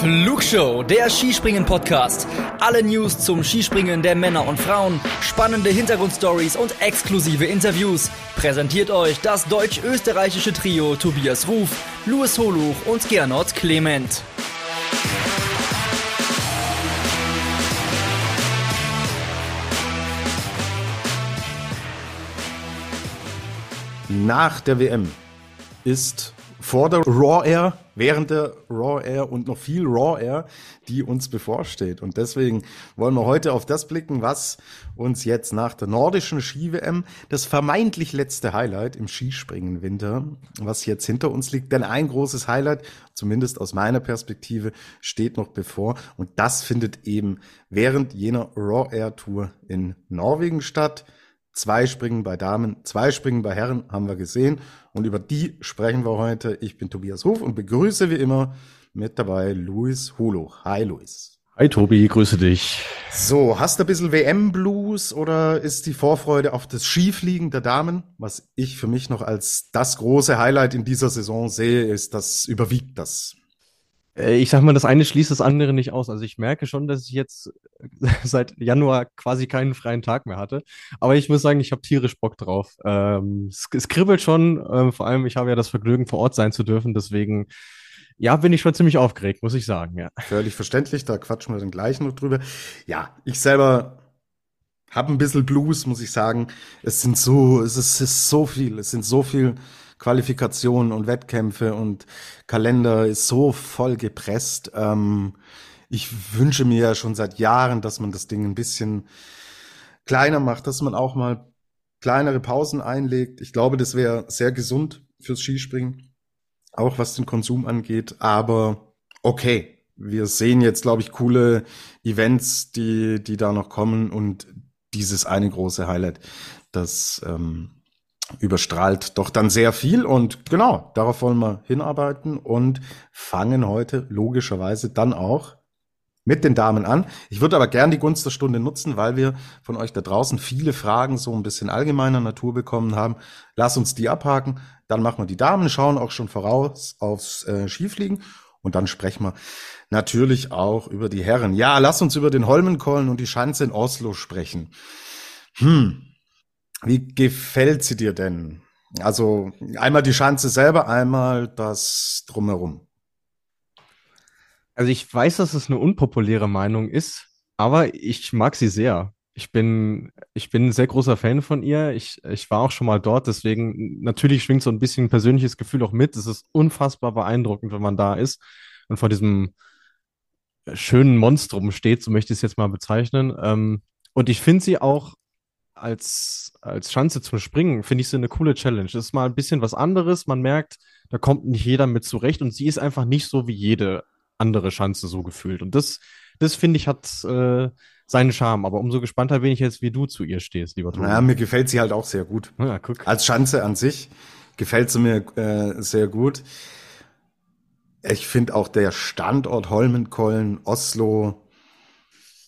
Flugshow, der Skispringen-Podcast. Alle News zum Skispringen der Männer und Frauen, spannende Hintergrundstories und exklusive Interviews. Präsentiert euch das deutsch-österreichische Trio Tobias Ruf, Louis Holuch und Gernot Clement. Nach der WM ist vor der Raw Air, während der Raw Air und noch viel Raw Air, die uns bevorsteht. Und deswegen wollen wir heute auf das blicken, was uns jetzt nach der nordischen Ski-WM, das vermeintlich letzte Highlight im Skispringen Winter, was jetzt hinter uns liegt. Denn ein großes Highlight, zumindest aus meiner Perspektive, steht noch bevor. Und das findet eben während jener Raw Air Tour in Norwegen statt. Zwei Springen bei Damen, zwei Springen bei Herren haben wir gesehen. Und über die sprechen wir heute. Ich bin Tobias Hof und begrüße wie immer mit dabei Luis Hulo. Hi Luis. Hi Tobi, grüße dich. So, hast du ein bisschen WM-Blues oder ist die Vorfreude auf das Skifliegen der Damen, was ich für mich noch als das große Highlight in dieser Saison sehe, ist, das überwiegt das? Äh, ich sag mal, das eine schließt das andere nicht aus. Also ich merke schon, dass ich jetzt seit Januar quasi keinen freien Tag mehr hatte. Aber ich muss sagen, ich habe tierisch Bock drauf. Ähm, es, es, kribbelt schon. Ähm, vor allem, ich habe ja das Vergnügen, vor Ort sein zu dürfen. Deswegen, ja, bin ich schon ziemlich aufgeregt, muss ich sagen. Ja. Völlig verständlich. Da quatschen wir dann gleich noch drüber. Ja, ich selber habe ein bisschen Blues, muss ich sagen. Es sind so, es ist, es ist so viel. Es sind so viel Qualifikationen und Wettkämpfe und Kalender ist so voll gepresst. Ähm, ich wünsche mir ja schon seit Jahren, dass man das Ding ein bisschen kleiner macht, dass man auch mal kleinere Pausen einlegt. Ich glaube, das wäre sehr gesund fürs Skispringen, auch was den Konsum angeht. Aber okay, wir sehen jetzt, glaube ich, coole Events, die, die da noch kommen und dieses eine große Highlight, das ähm, überstrahlt doch dann sehr viel und genau, darauf wollen wir hinarbeiten und fangen heute logischerweise dann auch mit den Damen an. Ich würde aber gern die Gunst der Stunde nutzen, weil wir von euch da draußen viele Fragen so ein bisschen allgemeiner Natur bekommen haben. Lass uns die abhaken, dann machen wir die Damen, schauen auch schon voraus aufs äh, Skifliegen und dann sprechen wir natürlich auch über die Herren. Ja, lass uns über den Holmenkollen und die Schanze in Oslo sprechen. Hm, wie gefällt sie dir denn? Also einmal die Schanze selber, einmal das drumherum. Also ich weiß, dass es eine unpopuläre Meinung ist, aber ich mag sie sehr. Ich bin, ich bin ein sehr großer Fan von ihr. Ich, ich war auch schon mal dort, deswegen natürlich schwingt so ein bisschen ein persönliches Gefühl auch mit. Es ist unfassbar beeindruckend, wenn man da ist und vor diesem schönen Monstrum steht, so möchte ich es jetzt mal bezeichnen. Ähm, und ich finde sie auch als, als Schanze zum Springen finde ich sie eine coole Challenge. Das ist mal ein bisschen was anderes. Man merkt, da kommt nicht jeder mit zurecht und sie ist einfach nicht so wie jede andere Schanze so gefühlt. Und das, das finde ich, hat äh, seinen Charme. Aber umso gespannter bin ich jetzt, wie du zu ihr stehst, lieber Tobi. Ja, mir gefällt sie halt auch sehr gut. Ja, guck. Als Schanze an sich gefällt sie mir äh, sehr gut. Ich finde auch der Standort Holmenkollen, Oslo.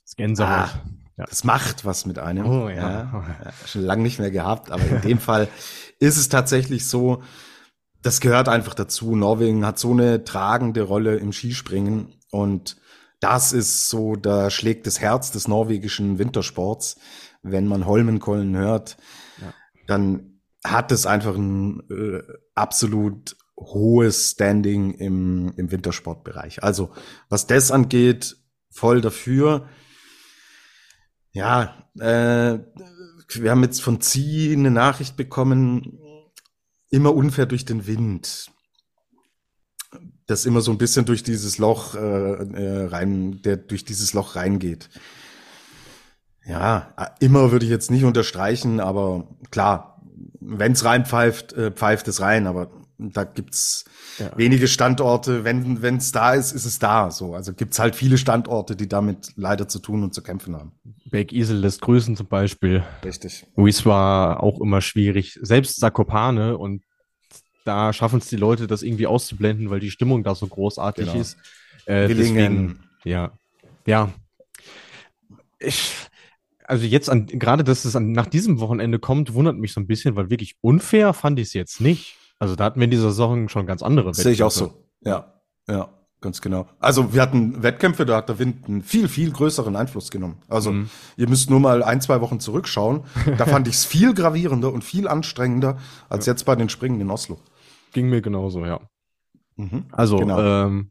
Das Gänsehaut. Ah, ja. Das macht was mit einem. Oh ja. ja. Schon lange nicht mehr gehabt, aber in dem Fall ist es tatsächlich so, das gehört einfach dazu. Norwegen hat so eine tragende Rolle im Skispringen und das ist so, da schlägt das Herz des norwegischen Wintersports. Wenn man Holmenkollen hört, ja. dann hat es einfach ein äh, absolut hohes Standing im, im Wintersportbereich. Also was das angeht, voll dafür. Ja, äh, wir haben jetzt von Zieh eine Nachricht bekommen, immer unfair durch den Wind. Das immer so ein bisschen durch dieses Loch äh, äh, rein, der durch dieses Loch reingeht. Ja, immer würde ich jetzt nicht unterstreichen, aber klar, wenn es reinpfeift, äh, pfeift es rein, aber da gibt's ja. wenige Standorte. Wenn es da ist, ist es da. So, also gibt's halt viele Standorte, die damit leider zu tun und zu kämpfen haben. Berg Isel lässt grüßen zum Beispiel. Richtig. Luis war auch immer schwierig. Selbst Sakopane und da schaffen es die Leute, das irgendwie auszublenden, weil die Stimmung da so großartig genau. ist. Äh, deswegen, ja, ja. Ich, also jetzt an, gerade, dass es an, nach diesem Wochenende kommt, wundert mich so ein bisschen, weil wirklich unfair fand ich es jetzt nicht. Also da hatten wir in dieser Saison schon ganz andere Sehe ich auch so. Ja, ja. Ganz genau. Also wir hatten Wettkämpfe, da hat der Wind einen viel, viel größeren Einfluss genommen. Also mhm. ihr müsst nur mal ein, zwei Wochen zurückschauen. Da fand ich es viel gravierender und viel anstrengender als ja. jetzt bei den Springen in Oslo. Ging mir genauso, ja. Mhm. Also genau. ähm,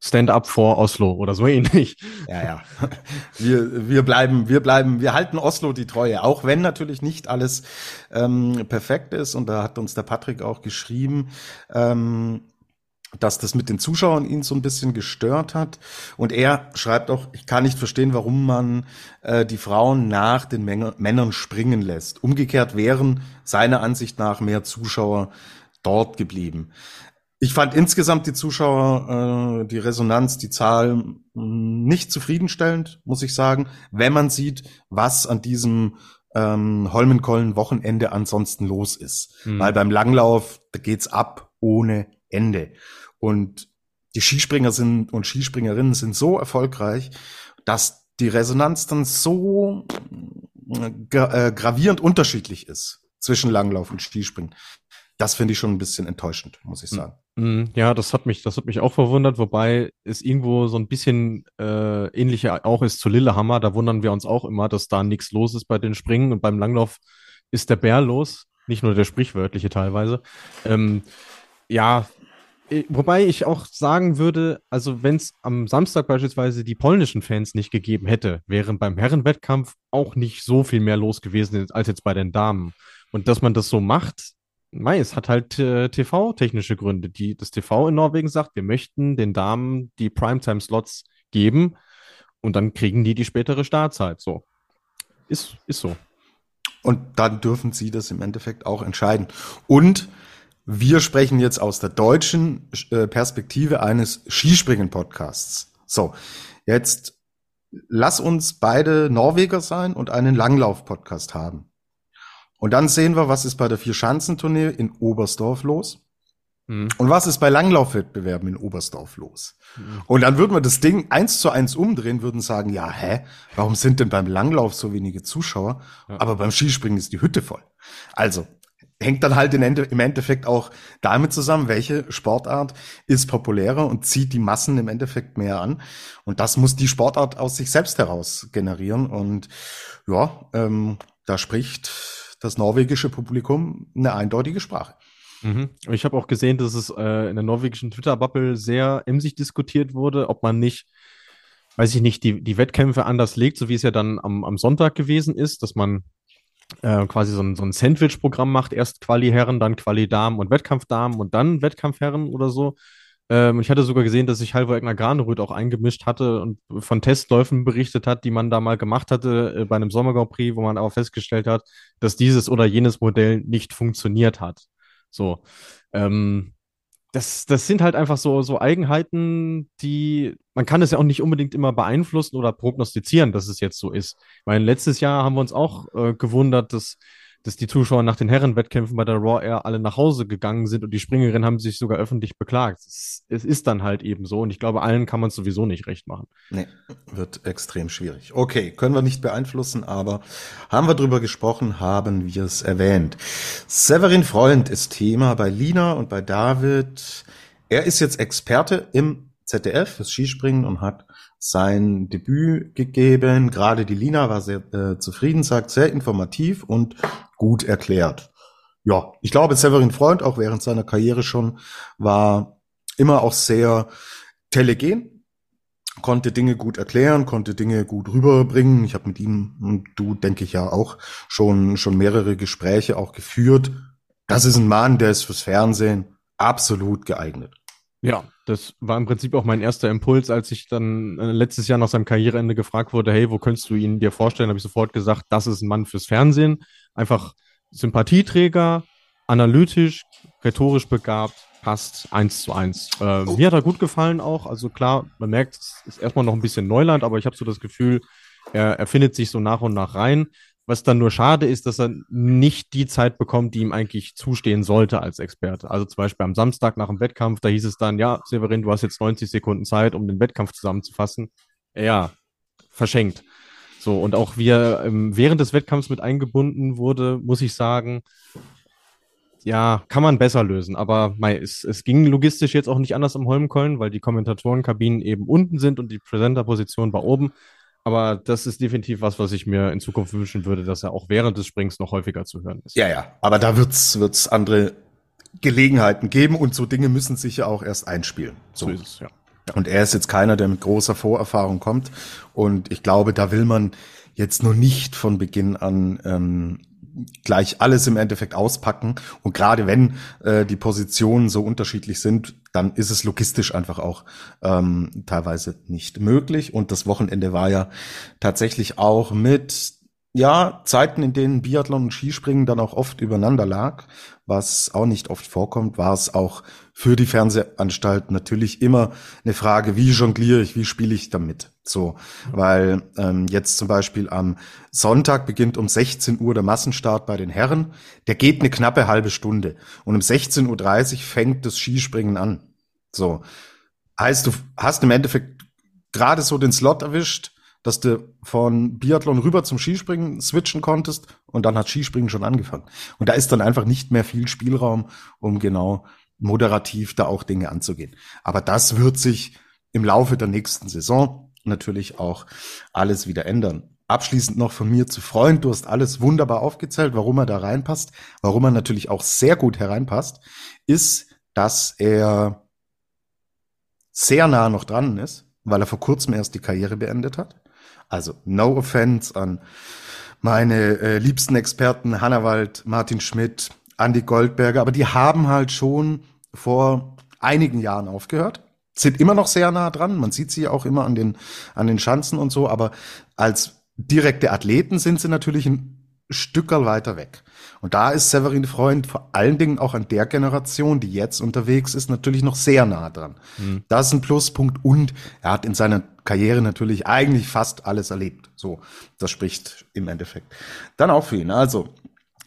Stand-up vor Oslo oder so ähnlich. Ja, ja. Wir, wir bleiben, wir bleiben, wir halten Oslo die Treue, auch wenn natürlich nicht alles ähm, perfekt ist. Und da hat uns der Patrick auch geschrieben. Ähm, dass das mit den Zuschauern ihn so ein bisschen gestört hat. Und er schreibt auch, ich kann nicht verstehen, warum man äh, die Frauen nach den Männer, Männern springen lässt. Umgekehrt wären seiner Ansicht nach mehr Zuschauer dort geblieben. Ich fand insgesamt die Zuschauer, äh, die Resonanz, die Zahl nicht zufriedenstellend, muss ich sagen, wenn man sieht, was an diesem ähm, Holmenkollen-Wochenende ansonsten los ist. Mhm. Weil beim Langlauf, da geht's ab ohne Ende. Und die Skispringer sind und Skispringerinnen sind so erfolgreich, dass die Resonanz dann so äh, gra äh, gravierend unterschiedlich ist zwischen Langlauf und Skispringen. Das finde ich schon ein bisschen enttäuschend, muss ich sagen. Mm, ja, das hat mich, das hat mich auch verwundert, wobei es irgendwo so ein bisschen äh, ähnlicher auch ist zu Lillehammer. Da wundern wir uns auch immer, dass da nichts los ist bei den Springen und beim Langlauf ist der Bär los, nicht nur der sprichwörtliche teilweise. Ähm, ja, äh, wobei ich auch sagen würde, also wenn es am Samstag beispielsweise die polnischen Fans nicht gegeben hätte, wären beim Herrenwettkampf auch nicht so viel mehr los gewesen als jetzt bei den Damen. Und dass man das so macht, mei, es hat halt äh, TV-technische Gründe. Die, das TV in Norwegen sagt, wir möchten den Damen die Primetime-Slots geben und dann kriegen die die spätere Startzeit. So. Ist, ist so. Und dann dürfen sie das im Endeffekt auch entscheiden. Und wir sprechen jetzt aus der deutschen äh, Perspektive eines Skispringen-Podcasts. So, jetzt lass uns beide Norweger sein und einen Langlauf-Podcast haben. Und dann sehen wir, was ist bei der Vierschanzentournee in Oberstdorf los. Mhm. Und was ist bei Langlaufwettbewerben in Oberstdorf los? Mhm. Und dann würden wir das Ding eins zu eins umdrehen, würden sagen, ja, hä, warum sind denn beim Langlauf so wenige Zuschauer? Ja. Aber beim Skispringen ist die Hütte voll. Also, hängt dann halt im Endeffekt auch damit zusammen, welche Sportart ist populärer und zieht die Massen im Endeffekt mehr an. Und das muss die Sportart aus sich selbst heraus generieren. Und ja, ähm, da spricht das norwegische Publikum eine eindeutige Sprache. Mhm. Ich habe auch gesehen, dass es äh, in der norwegischen Twitter-Bubble sehr emsig diskutiert wurde, ob man nicht, weiß ich nicht, die, die Wettkämpfe anders legt, so wie es ja dann am, am Sonntag gewesen ist, dass man äh, quasi so ein, so ein Sandwich-Programm macht, erst Quali-Herren, dann Quali-Damen und Wettkampfdamen und dann Wettkampfherren oder so. Ähm, ich hatte sogar gesehen, dass sich Halvor Egner Graneröd auch eingemischt hatte und von Testläufen berichtet hat, die man da mal gemacht hatte äh, bei einem Sommer Grand Prix, wo man aber festgestellt hat, dass dieses oder jenes Modell nicht funktioniert hat. So. Ähm, das, das sind halt einfach so, so Eigenheiten, die, man kann es ja auch nicht unbedingt immer beeinflussen oder prognostizieren, dass es jetzt so ist. Meine, letztes Jahr haben wir uns auch äh, gewundert, dass dass die Zuschauer nach den Herrenwettkämpfen bei der Raw Air alle nach Hause gegangen sind und die Springerinnen haben sich sogar öffentlich beklagt. Es, es ist dann halt eben so und ich glaube, allen kann man es sowieso nicht recht machen. Nee, wird extrem schwierig. Okay, können wir nicht beeinflussen, aber haben wir drüber gesprochen, haben wir es erwähnt. Severin Freund ist Thema bei Lina und bei David. Er ist jetzt Experte im ZDF fürs Skispringen und hat sein Debüt gegeben. Gerade die Lina war sehr äh, zufrieden, sagt sehr informativ und gut erklärt. Ja, ich glaube, Severin Freund, auch während seiner Karriere schon, war immer auch sehr telegen, konnte Dinge gut erklären, konnte Dinge gut rüberbringen. Ich habe mit ihm und du, denke ich ja auch, schon, schon mehrere Gespräche auch geführt. Das ist ein Mann, der ist fürs Fernsehen absolut geeignet. Ja, das war im Prinzip auch mein erster Impuls, als ich dann äh, letztes Jahr nach seinem Karriereende gefragt wurde, hey, wo könntest du ihn dir vorstellen? Habe ich sofort gesagt, das ist ein Mann fürs Fernsehen. Einfach Sympathieträger, analytisch, rhetorisch begabt, passt eins zu eins. Äh, oh. Mir hat er gut gefallen auch. Also klar, man merkt, es ist erstmal noch ein bisschen Neuland, aber ich habe so das Gefühl, er, er findet sich so nach und nach rein. Was dann nur schade ist, dass er nicht die Zeit bekommt, die ihm eigentlich zustehen sollte als Experte. Also zum Beispiel am Samstag nach dem Wettkampf, da hieß es dann, ja, Severin, du hast jetzt 90 Sekunden Zeit, um den Wettkampf zusammenzufassen. Ja, verschenkt. So, und auch wie er ähm, während des Wettkampfs mit eingebunden wurde, muss ich sagen, ja, kann man besser lösen. Aber mei, es, es ging logistisch jetzt auch nicht anders am Holmenkollen, weil die Kommentatorenkabinen eben unten sind und die Präsenterposition war oben. Aber das ist definitiv was, was ich mir in Zukunft wünschen würde, dass er auch während des Springs noch häufiger zu hören ist. Ja, ja. Aber da wird's wird's andere Gelegenheiten geben und so Dinge müssen sich ja auch erst einspielen. So, So ist es, ja. Und er ist jetzt keiner, der mit großer Vorerfahrung kommt. Und ich glaube, da will man jetzt noch nicht von Beginn an ähm, gleich alles im Endeffekt auspacken. Und gerade wenn äh, die Positionen so unterschiedlich sind, dann ist es logistisch einfach auch ähm, teilweise nicht möglich. Und das Wochenende war ja tatsächlich auch mit ja, Zeiten, in denen Biathlon und Skispringen dann auch oft übereinander lag, was auch nicht oft vorkommt, war es auch für die Fernsehanstalt natürlich immer eine Frage, wie jongliere ich, wie spiele ich damit? So, weil ähm, jetzt zum Beispiel am Sonntag beginnt um 16 Uhr der Massenstart bei den Herren. Der geht eine knappe halbe Stunde. Und um 16.30 Uhr fängt das Skispringen an. So. Heißt, du hast im Endeffekt gerade so den Slot erwischt, dass du von Biathlon rüber zum Skispringen switchen konntest und dann hat Skispringen schon angefangen. Und da ist dann einfach nicht mehr viel Spielraum, um genau moderativ da auch Dinge anzugehen. Aber das wird sich im Laufe der nächsten Saison natürlich auch alles wieder ändern. Abschließend noch von mir zu Freund, du hast alles wunderbar aufgezählt, warum er da reinpasst, warum er natürlich auch sehr gut hereinpasst, ist, dass er sehr nah noch dran ist, weil er vor kurzem erst die Karriere beendet hat. Also no offense an meine äh, liebsten Experten Hannawald, Martin Schmidt, Andy Goldberger, aber die haben halt schon vor einigen Jahren aufgehört, sind immer noch sehr nah dran. Man sieht sie auch immer an den an den Schanzen und so, aber als direkte Athleten sind sie natürlich ein Stückerl weiter weg. Und da ist Severin Freund vor allen Dingen auch an der Generation, die jetzt unterwegs ist, natürlich noch sehr nah dran. Mhm. Das ist ein Pluspunkt und er hat in seiner Karriere natürlich eigentlich fast alles erlebt. So, das spricht im Endeffekt dann auch für ihn. Also,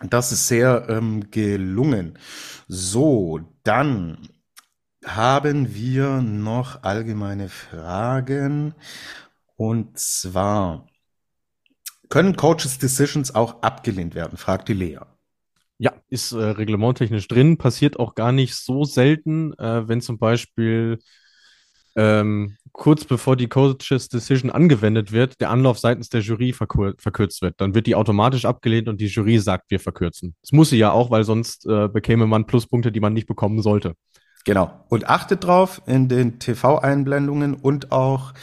das ist sehr ähm, gelungen. So, dann haben wir noch allgemeine Fragen. Und zwar, können Coaches Decisions auch abgelehnt werden? fragt die Lea. Ja, ist äh, reglementtechnisch drin, passiert auch gar nicht so selten, äh, wenn zum Beispiel ähm, kurz bevor die Coaches Decision angewendet wird, der Anlauf seitens der Jury verkur verkürzt wird. Dann wird die automatisch abgelehnt und die Jury sagt, wir verkürzen. Das muss sie ja auch, weil sonst äh, bekäme man Pluspunkte, die man nicht bekommen sollte. Genau. Und achtet drauf in den TV-Einblendungen und auch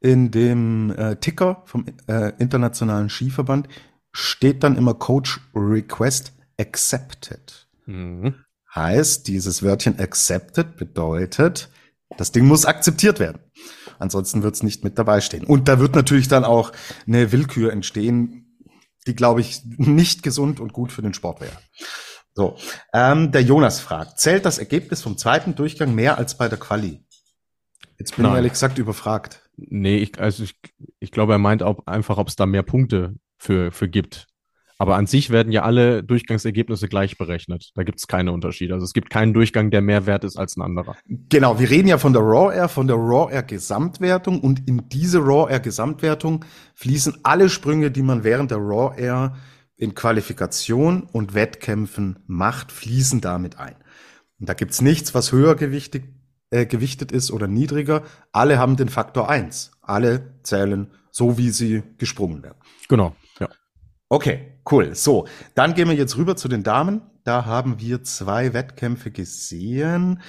in dem äh, Ticker vom äh, Internationalen Skiverband steht dann immer Coach Request Accepted. Mhm. Heißt, dieses Wörtchen accepted bedeutet, das Ding muss akzeptiert werden. Ansonsten wird es nicht mit dabei stehen. Und da wird natürlich dann auch eine Willkür entstehen, die, glaube ich, nicht gesund und gut für den Sport wäre. So, ähm, der Jonas fragt, zählt das Ergebnis vom zweiten Durchgang mehr als bei der Quali? Jetzt bin Nein. ich ehrlich gesagt überfragt. Nee, ich, also ich, ich glaube, er meint auch einfach, ob es da mehr Punkte für, für gibt. Aber an sich werden ja alle Durchgangsergebnisse gleich berechnet. Da gibt es keine Unterschiede. Also es gibt keinen Durchgang, der mehr wert ist als ein anderer. Genau, wir reden ja von der Raw Air, von der Raw Air Gesamtwertung und in diese Raw Air Gesamtwertung fließen alle Sprünge, die man während der Raw Air in Qualifikation und Wettkämpfen macht, fließen damit ein. Und da gibt's nichts, was höher gewichtig, äh, gewichtet ist oder niedriger. Alle haben den Faktor eins. Alle zählen so, wie sie gesprungen werden. Genau, ja. Okay, cool. So, dann gehen wir jetzt rüber zu den Damen. Da haben wir zwei Wettkämpfe gesehen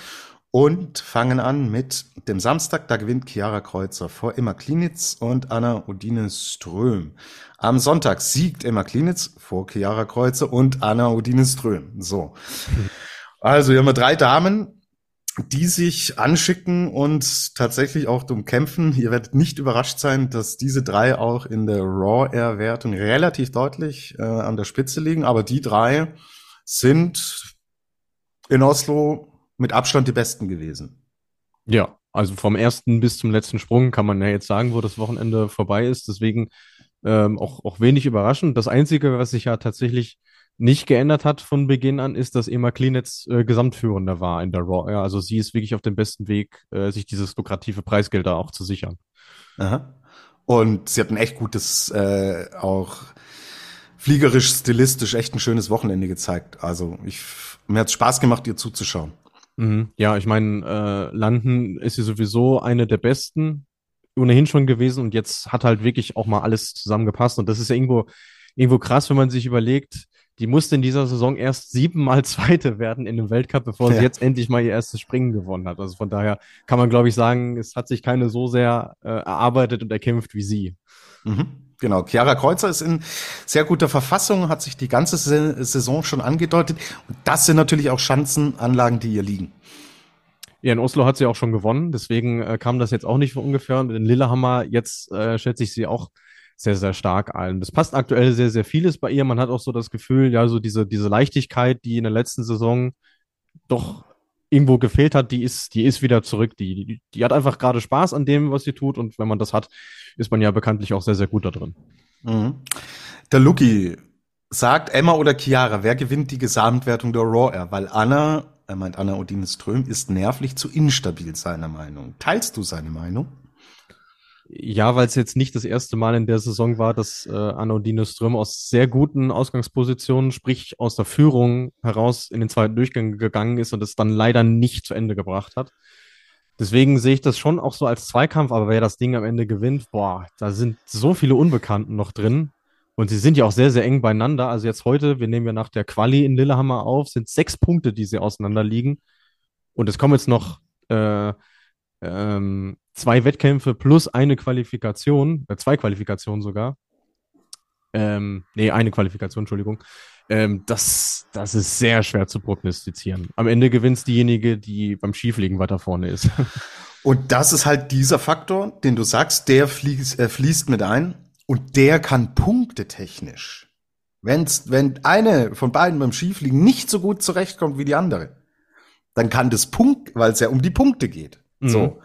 und fangen an mit dem Samstag. Da gewinnt Chiara Kreuzer vor Emma Klinitz und Anna Odine Ström. Am Sonntag siegt Emma Klinitz vor Chiara Kreuzer und Anna Odine Ström. So. Also, hier haben wir drei Damen, die sich anschicken und tatsächlich auch drum kämpfen. Ihr werdet nicht überrascht sein, dass diese drei auch in der Raw Air Wertung relativ deutlich äh, an der Spitze liegen. Aber die drei sind in Oslo mit Abstand die besten gewesen. Ja, also vom ersten bis zum letzten Sprung kann man ja jetzt sagen, wo das Wochenende vorbei ist. Deswegen ähm, auch, auch wenig überraschend. Das Einzige, was sich ja tatsächlich nicht geändert hat von Beginn an, ist, dass Emma Klinitz äh, Gesamtführender war in der Raw. Ja, also sie ist wirklich auf dem besten Weg, äh, sich dieses lukrative Preisgeld da auch zu sichern. Aha. Und sie hat ein echt gutes äh, auch fliegerisch, stilistisch echt ein schönes Wochenende gezeigt. Also ich, mir hat Spaß gemacht, ihr zuzuschauen. Mhm. Ja, ich meine, äh, London ist sie sowieso eine der besten ohnehin schon gewesen und jetzt hat halt wirklich auch mal alles zusammengepasst und das ist ja irgendwo, irgendwo krass, wenn man sich überlegt, die musste in dieser Saison erst siebenmal Zweite werden in dem Weltcup, bevor ja. sie jetzt endlich mal ihr erstes Springen gewonnen hat. Also von daher kann man, glaube ich, sagen, es hat sich keine so sehr äh, erarbeitet und erkämpft wie sie. Mhm. Genau, Chiara Kreuzer ist in sehr guter Verfassung, hat sich die ganze Saison schon angedeutet. Und das sind natürlich auch Schanzenanlagen, die ihr liegen. Ja, in Oslo hat sie auch schon gewonnen, deswegen äh, kam das jetzt auch nicht von ungefähr. Und in Lillehammer, jetzt äh, schätze ich sie auch sehr, sehr stark ein. Das passt aktuell sehr, sehr vieles bei ihr. Man hat auch so das Gefühl, ja, so diese, diese Leichtigkeit, die in der letzten Saison doch irgendwo gefehlt hat, die ist, die ist wieder zurück. Die, die, die hat einfach gerade Spaß an dem, was sie tut. Und wenn man das hat, ist man ja bekanntlich auch sehr, sehr gut da drin. Mhm. Der Lucky sagt Emma oder Chiara, wer gewinnt die Gesamtwertung der Raw Air? Weil Anna er meint Anna Odine Ström, ist nervlich zu instabil, seiner Meinung. Teilst du seine Meinung? Ja, weil es jetzt nicht das erste Mal in der Saison war, dass äh, Anna Odine Ström aus sehr guten Ausgangspositionen, sprich aus der Führung heraus in den zweiten Durchgang gegangen ist und es dann leider nicht zu Ende gebracht hat. Deswegen sehe ich das schon auch so als Zweikampf, aber wer das Ding am Ende gewinnt, boah, da sind so viele Unbekannten noch drin. Und sie sind ja auch sehr, sehr eng beieinander. Also jetzt heute, wir nehmen ja nach der Quali in Lillehammer auf, sind sechs Punkte, die sie auseinander liegen. Und es kommen jetzt noch äh, ähm, zwei Wettkämpfe plus eine Qualifikation, äh, zwei Qualifikationen sogar. Ähm, nee, eine Qualifikation, Entschuldigung. Ähm, das, das ist sehr schwer zu prognostizieren. Am Ende gewinnt diejenige, die beim Skifliegen weiter vorne ist. Und das ist halt dieser Faktor, den du sagst, der fließt, äh, fließt mit ein. Und der kann punktetechnisch, wenn's, wenn eine von beiden beim Skifliegen nicht so gut zurechtkommt wie die andere, dann kann das Punkt, weil es ja um die Punkte geht. Mhm. So.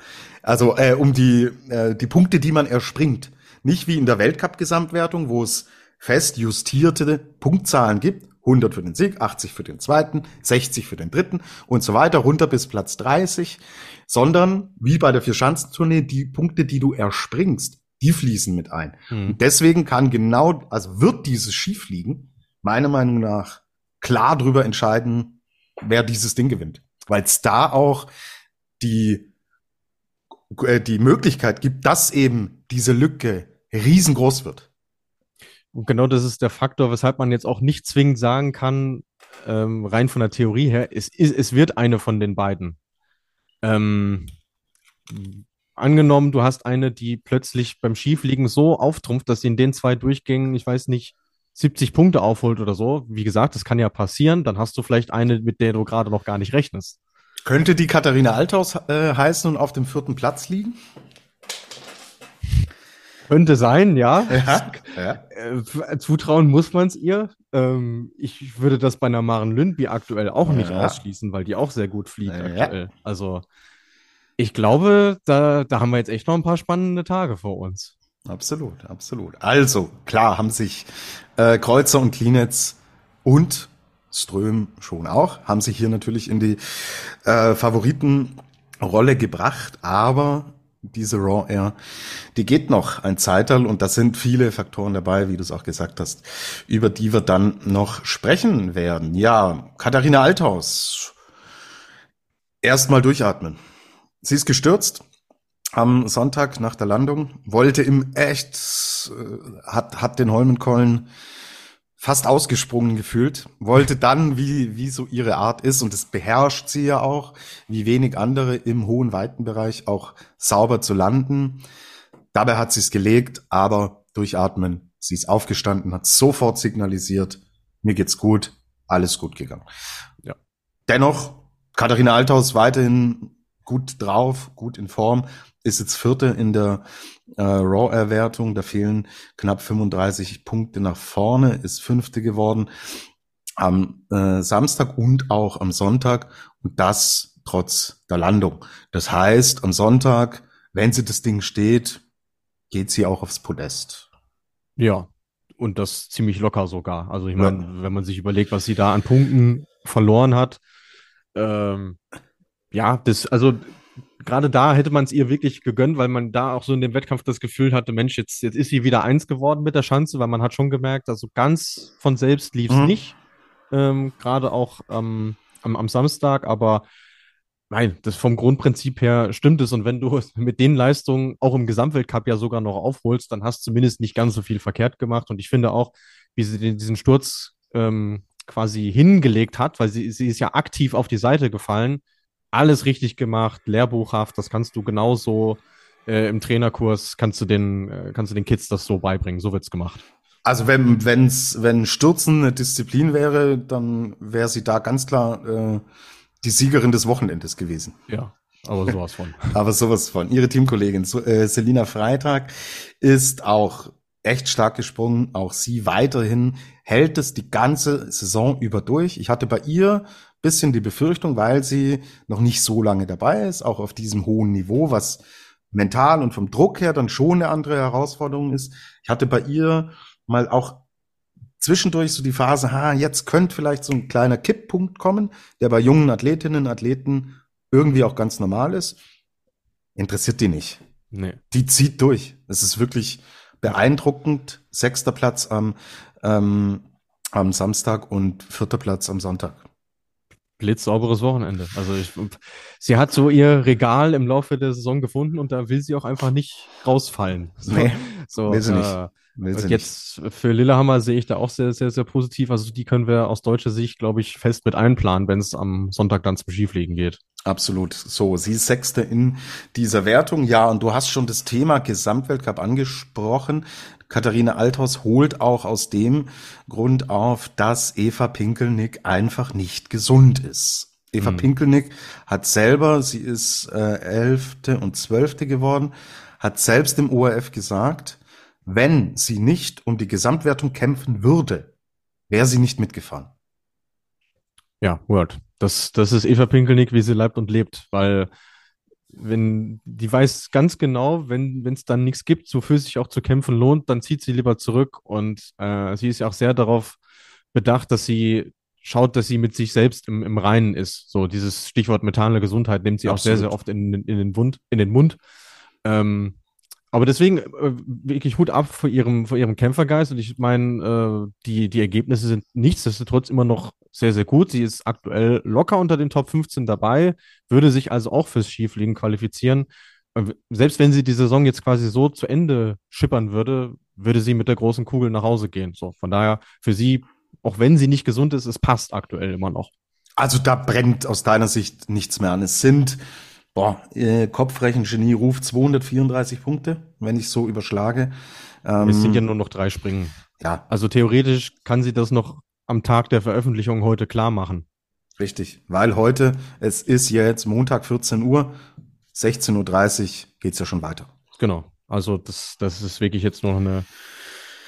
Also äh, um die, äh, die Punkte, die man erspringt. Nicht wie in der Weltcup-Gesamtwertung, wo es fest justierte Punktzahlen gibt. 100 für den Sieg, 80 für den zweiten, 60 für den dritten und so weiter, runter bis Platz 30, sondern wie bei der Vierschanzentournee die Punkte, die du erspringst, die fließen mit ein. Mhm. Und deswegen kann genau, also wird dieses Skifliegen meiner Meinung nach klar drüber entscheiden, wer dieses Ding gewinnt. Weil es da auch die, die Möglichkeit gibt, dass eben diese Lücke riesengroß wird. Und genau das ist der Faktor, weshalb man jetzt auch nicht zwingend sagen kann, ähm, rein von der Theorie her, es, es wird eine von den beiden. Ähm, angenommen, du hast eine, die plötzlich beim Skifliegen so auftrumpft, dass sie in den zwei Durchgängen, ich weiß nicht, 70 Punkte aufholt oder so. Wie gesagt, das kann ja passieren. Dann hast du vielleicht eine, mit der du gerade noch gar nicht rechnest. Könnte die Katharina Althaus äh, heißen und auf dem vierten Platz liegen? Könnte sein, ja. ja, ja. Äh, zutrauen muss man es ihr. Ähm, ich würde das bei einer Maren Lündby aktuell auch nicht ja. ausschließen, weil die auch sehr gut fliegt aktuell. Also ich glaube, da, da haben wir jetzt echt noch ein paar spannende Tage vor uns. Absolut, absolut. Also, klar, haben sich äh, Kreuzer und Klinetz und Ström schon auch, haben sich hier natürlich in die äh, Favoritenrolle gebracht, aber diese Raw Air, die geht noch ein Zeitteil und da sind viele Faktoren dabei, wie du es auch gesagt hast, über die wir dann noch sprechen werden. Ja, Katharina Althaus, erstmal durchatmen. Sie ist gestürzt am Sonntag nach der Landung, wollte im echt, äh, hat, hat den Holmenkollen fast ausgesprungen gefühlt, wollte dann, wie, wie so ihre Art ist, und das beherrscht sie ja auch, wie wenig andere im hohen Weitenbereich auch sauber zu landen. Dabei hat sie es gelegt, aber durchatmen. Sie ist aufgestanden, hat sofort signalisiert, mir geht's gut, alles gut gegangen. Ja. Dennoch, Katharina Althaus weiterhin gut drauf, gut in Form, ist jetzt Vierte in der äh, Raw-Erwertung. Da fehlen knapp 35 Punkte nach vorne, ist Fünfte geworden am äh, Samstag und auch am Sonntag und das trotz der Landung. Das heißt, am Sonntag, wenn sie das Ding steht, geht sie auch aufs Podest. Ja, und das ziemlich locker sogar. Also ich meine, ja. wenn man sich überlegt, was sie da an Punkten verloren hat, ähm, ja, das, also gerade da hätte man es ihr wirklich gegönnt, weil man da auch so in dem Wettkampf das Gefühl hatte, Mensch, jetzt, jetzt ist sie wieder eins geworden mit der Schanze, weil man hat schon gemerkt, also ganz von selbst lief es mhm. nicht. Ähm, gerade auch ähm, am, am Samstag, aber Nein, das vom Grundprinzip her stimmt es. Und wenn du mit den Leistungen auch im Gesamtweltcup ja sogar noch aufholst, dann hast du zumindest nicht ganz so viel verkehrt gemacht. Und ich finde auch, wie sie diesen Sturz ähm, quasi hingelegt hat, weil sie, sie ist ja aktiv auf die Seite gefallen, alles richtig gemacht, lehrbuchhaft, das kannst du genauso äh, im Trainerkurs, kannst du, den, äh, kannst du den Kids das so beibringen, so wird's gemacht. Also wenn, wenn's, wenn Stürzen eine Disziplin wäre, dann wäre sie da ganz klar äh, die Siegerin des Wochenendes gewesen. Ja, aber sowas von. aber sowas von. Ihre Teamkollegin äh, Selina Freitag ist auch echt stark gesprungen. Auch sie weiterhin hält es die ganze Saison über durch. Ich hatte bei ihr bisschen die Befürchtung, weil sie noch nicht so lange dabei ist, auch auf diesem hohen Niveau, was mental und vom Druck her dann schon eine andere Herausforderung ist. Ich hatte bei ihr mal auch zwischendurch so die Phase, ha, jetzt könnte vielleicht so ein kleiner Kipppunkt kommen, der bei jungen Athletinnen, Athleten irgendwie auch ganz normal ist. Interessiert die nicht. Nee. Die zieht durch. Es ist wirklich beeindruckend. Sechster Platz am, ähm, am Samstag und vierter Platz am Sonntag. Blitzsauberes Wochenende. Also ich, sie hat so ihr Regal im Laufe der Saison gefunden und da will sie auch einfach nicht rausfallen. So, nee, so, will sie nicht. Äh, und jetzt nicht. für Lillehammer sehe ich da auch sehr, sehr, sehr positiv. Also die können wir aus deutscher Sicht, glaube ich, fest mit einplanen, wenn es am Sonntag dann zum Skifliegen geht. Absolut. So, sie ist Sechste in dieser Wertung. Ja, und du hast schon das Thema Gesamtweltcup angesprochen. Katharina Althaus holt auch aus dem Grund auf, dass Eva Pinkelnick einfach nicht gesund ist. Eva mhm. Pinkelnick hat selber, sie ist äh, Elfte und Zwölfte geworden, hat selbst im ORF gesagt, wenn sie nicht um die Gesamtwertung kämpfen würde, wäre sie nicht mitgefahren. Ja, Word. Das, das ist Eva Pinkelnick, wie sie leibt und lebt, weil wenn die weiß ganz genau, wenn es dann nichts gibt, wofür sich auch zu kämpfen lohnt, dann zieht sie lieber zurück und äh, sie ist ja auch sehr darauf bedacht, dass sie schaut, dass sie mit sich selbst im, im Reinen ist. So dieses Stichwort mentale Gesundheit nimmt sie Absolut. auch sehr, sehr oft in, in, den, Wund, in den Mund. Ähm, aber deswegen äh, wirklich Hut ab vor ihrem, vor ihrem Kämpfergeist. Und ich meine, äh, die, die Ergebnisse sind nichtsdestotrotz immer noch sehr, sehr gut. Sie ist aktuell locker unter den Top 15 dabei, würde sich also auch fürs Skifliegen qualifizieren. Selbst wenn sie die Saison jetzt quasi so zu Ende schippern würde, würde sie mit der großen Kugel nach Hause gehen. So, von daher für sie, auch wenn sie nicht gesund ist, es passt aktuell immer noch. Also da brennt aus deiner Sicht nichts mehr an. Es sind Boah, äh, Kopfrechen-Genie ruft 234 Punkte, wenn ich so überschlage. Ähm, es sind ja nur noch drei Springen. Ja. Also theoretisch kann sie das noch am Tag der Veröffentlichung heute klar machen. Richtig, weil heute, es ist jetzt Montag 14 Uhr, 16.30 Uhr geht's ja schon weiter. Genau, also das, das ist wirklich jetzt noch eine,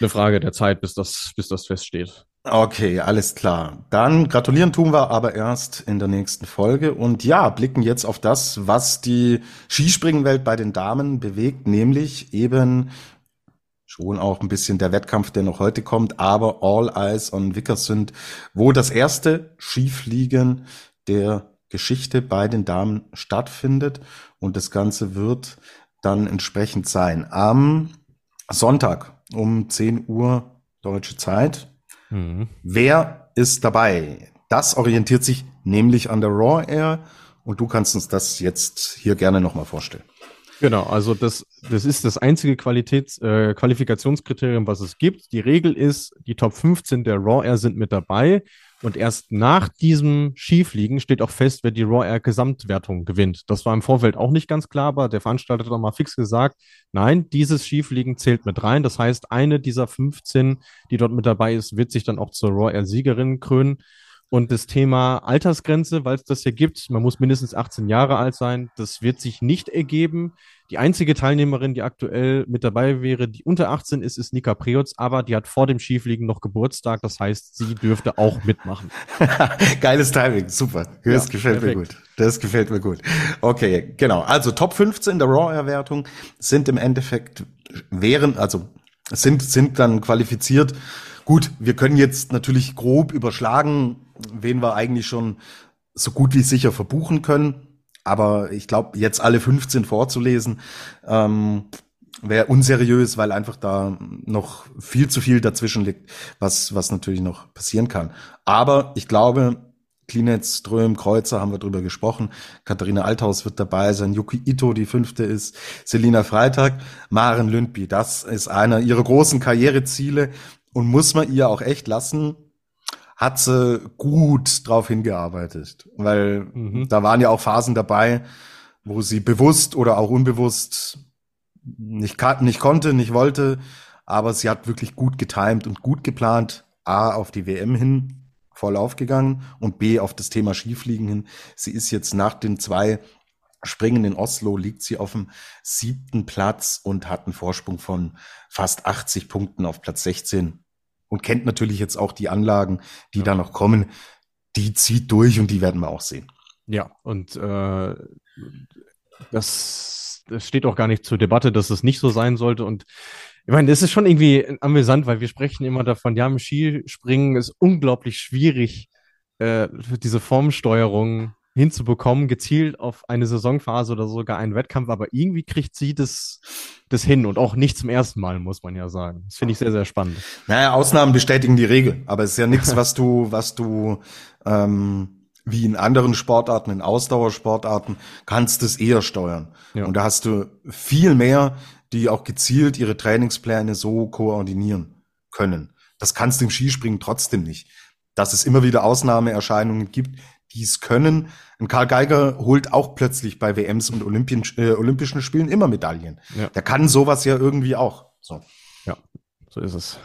eine Frage der Zeit, bis das, bis das feststeht. Okay, alles klar. Dann gratulieren tun wir aber erst in der nächsten Folge. Und ja, blicken jetzt auf das, was die Skispringenwelt bei den Damen bewegt, nämlich eben schon auch ein bisschen der Wettkampf, der noch heute kommt, aber All Eyes on Vickersund, wo das erste Skifliegen der Geschichte bei den Damen stattfindet. Und das Ganze wird dann entsprechend sein. Am Sonntag um 10 Uhr deutsche Zeit Mhm. Wer ist dabei? Das orientiert sich nämlich an der Raw Air und du kannst uns das jetzt hier gerne nochmal vorstellen. Genau, also das, das ist das einzige Qualitäts, äh, Qualifikationskriterium, was es gibt. Die Regel ist, die Top 15 der Raw Air sind mit dabei. Und erst nach diesem Skifliegen steht auch fest, wer die Raw Air Gesamtwertung gewinnt. Das war im Vorfeld auch nicht ganz klar, aber der Veranstalter hat mal fix gesagt, nein, dieses Skifliegen zählt mit rein. Das heißt, eine dieser 15, die dort mit dabei ist, wird sich dann auch zur Raw Air Siegerin krönen. Und das Thema Altersgrenze, weil es das hier gibt, man muss mindestens 18 Jahre alt sein, das wird sich nicht ergeben. Die einzige Teilnehmerin, die aktuell mit dabei wäre, die unter 18 ist, ist Nika Preutz, aber die hat vor dem Skifliegen noch Geburtstag, das heißt, sie dürfte auch mitmachen. Geiles Timing, super. Das ja, gefällt perfekt. mir gut. Das gefällt mir gut. Okay, genau. Also Top 15 der Raw-Erwertung sind im Endeffekt, wären, also sind, sind dann qualifiziert. Gut, wir können jetzt natürlich grob überschlagen, wen wir eigentlich schon so gut wie sicher verbuchen können. aber ich glaube, jetzt alle 15 vorzulesen, ähm, wäre unseriös, weil einfach da noch viel zu viel dazwischen liegt, was, was natürlich noch passieren kann. Aber ich glaube, Klinetz, Ström, Kreuzer haben wir drüber gesprochen. Katharina Althaus wird dabei sein. Yuki Ito, die fünfte ist. Selina Freitag. Maren Lündby. Das ist einer ihrer großen Karriereziele. Und muss man ihr auch echt lassen, hat sie gut drauf hingearbeitet. Weil mhm. da waren ja auch Phasen dabei, wo sie bewusst oder auch unbewusst nicht, nicht konnte, nicht wollte. Aber sie hat wirklich gut getimt und gut geplant. A, auf die WM hin, voll aufgegangen und B auf das Thema Skifliegen hin. Sie ist jetzt nach den zwei Springen in Oslo liegt sie auf dem siebten Platz und hat einen Vorsprung von fast 80 Punkten auf Platz 16 und kennt natürlich jetzt auch die Anlagen, die ja. da noch kommen. Die zieht durch und die werden wir auch sehen. Ja, und äh, das, das steht auch gar nicht zur Debatte, dass es nicht so sein sollte. Und ich meine, das ist schon irgendwie amüsant, weil wir sprechen immer davon, ja, im Skispringen ist unglaublich schwierig, äh, diese Formsteuerung hinzubekommen, gezielt auf eine Saisonphase oder sogar einen Wettkampf, aber irgendwie kriegt sie das, das hin und auch nicht zum ersten Mal, muss man ja sagen. Das finde ich sehr, sehr spannend. Naja, Ausnahmen bestätigen die Regel, aber es ist ja nichts, was du, was du ähm, wie in anderen Sportarten, in Ausdauersportarten, kannst es eher steuern. Ja. Und da hast du viel mehr die auch gezielt ihre Trainingspläne so koordinieren können. Das kannst du im Skispringen trotzdem nicht. Dass es immer wieder Ausnahmeerscheinungen gibt, die es können. Ein Karl Geiger holt auch plötzlich bei WMs und Olympien, äh, Olympischen Spielen immer Medaillen. Ja. Der kann sowas ja irgendwie auch. So. Ja, so ist es.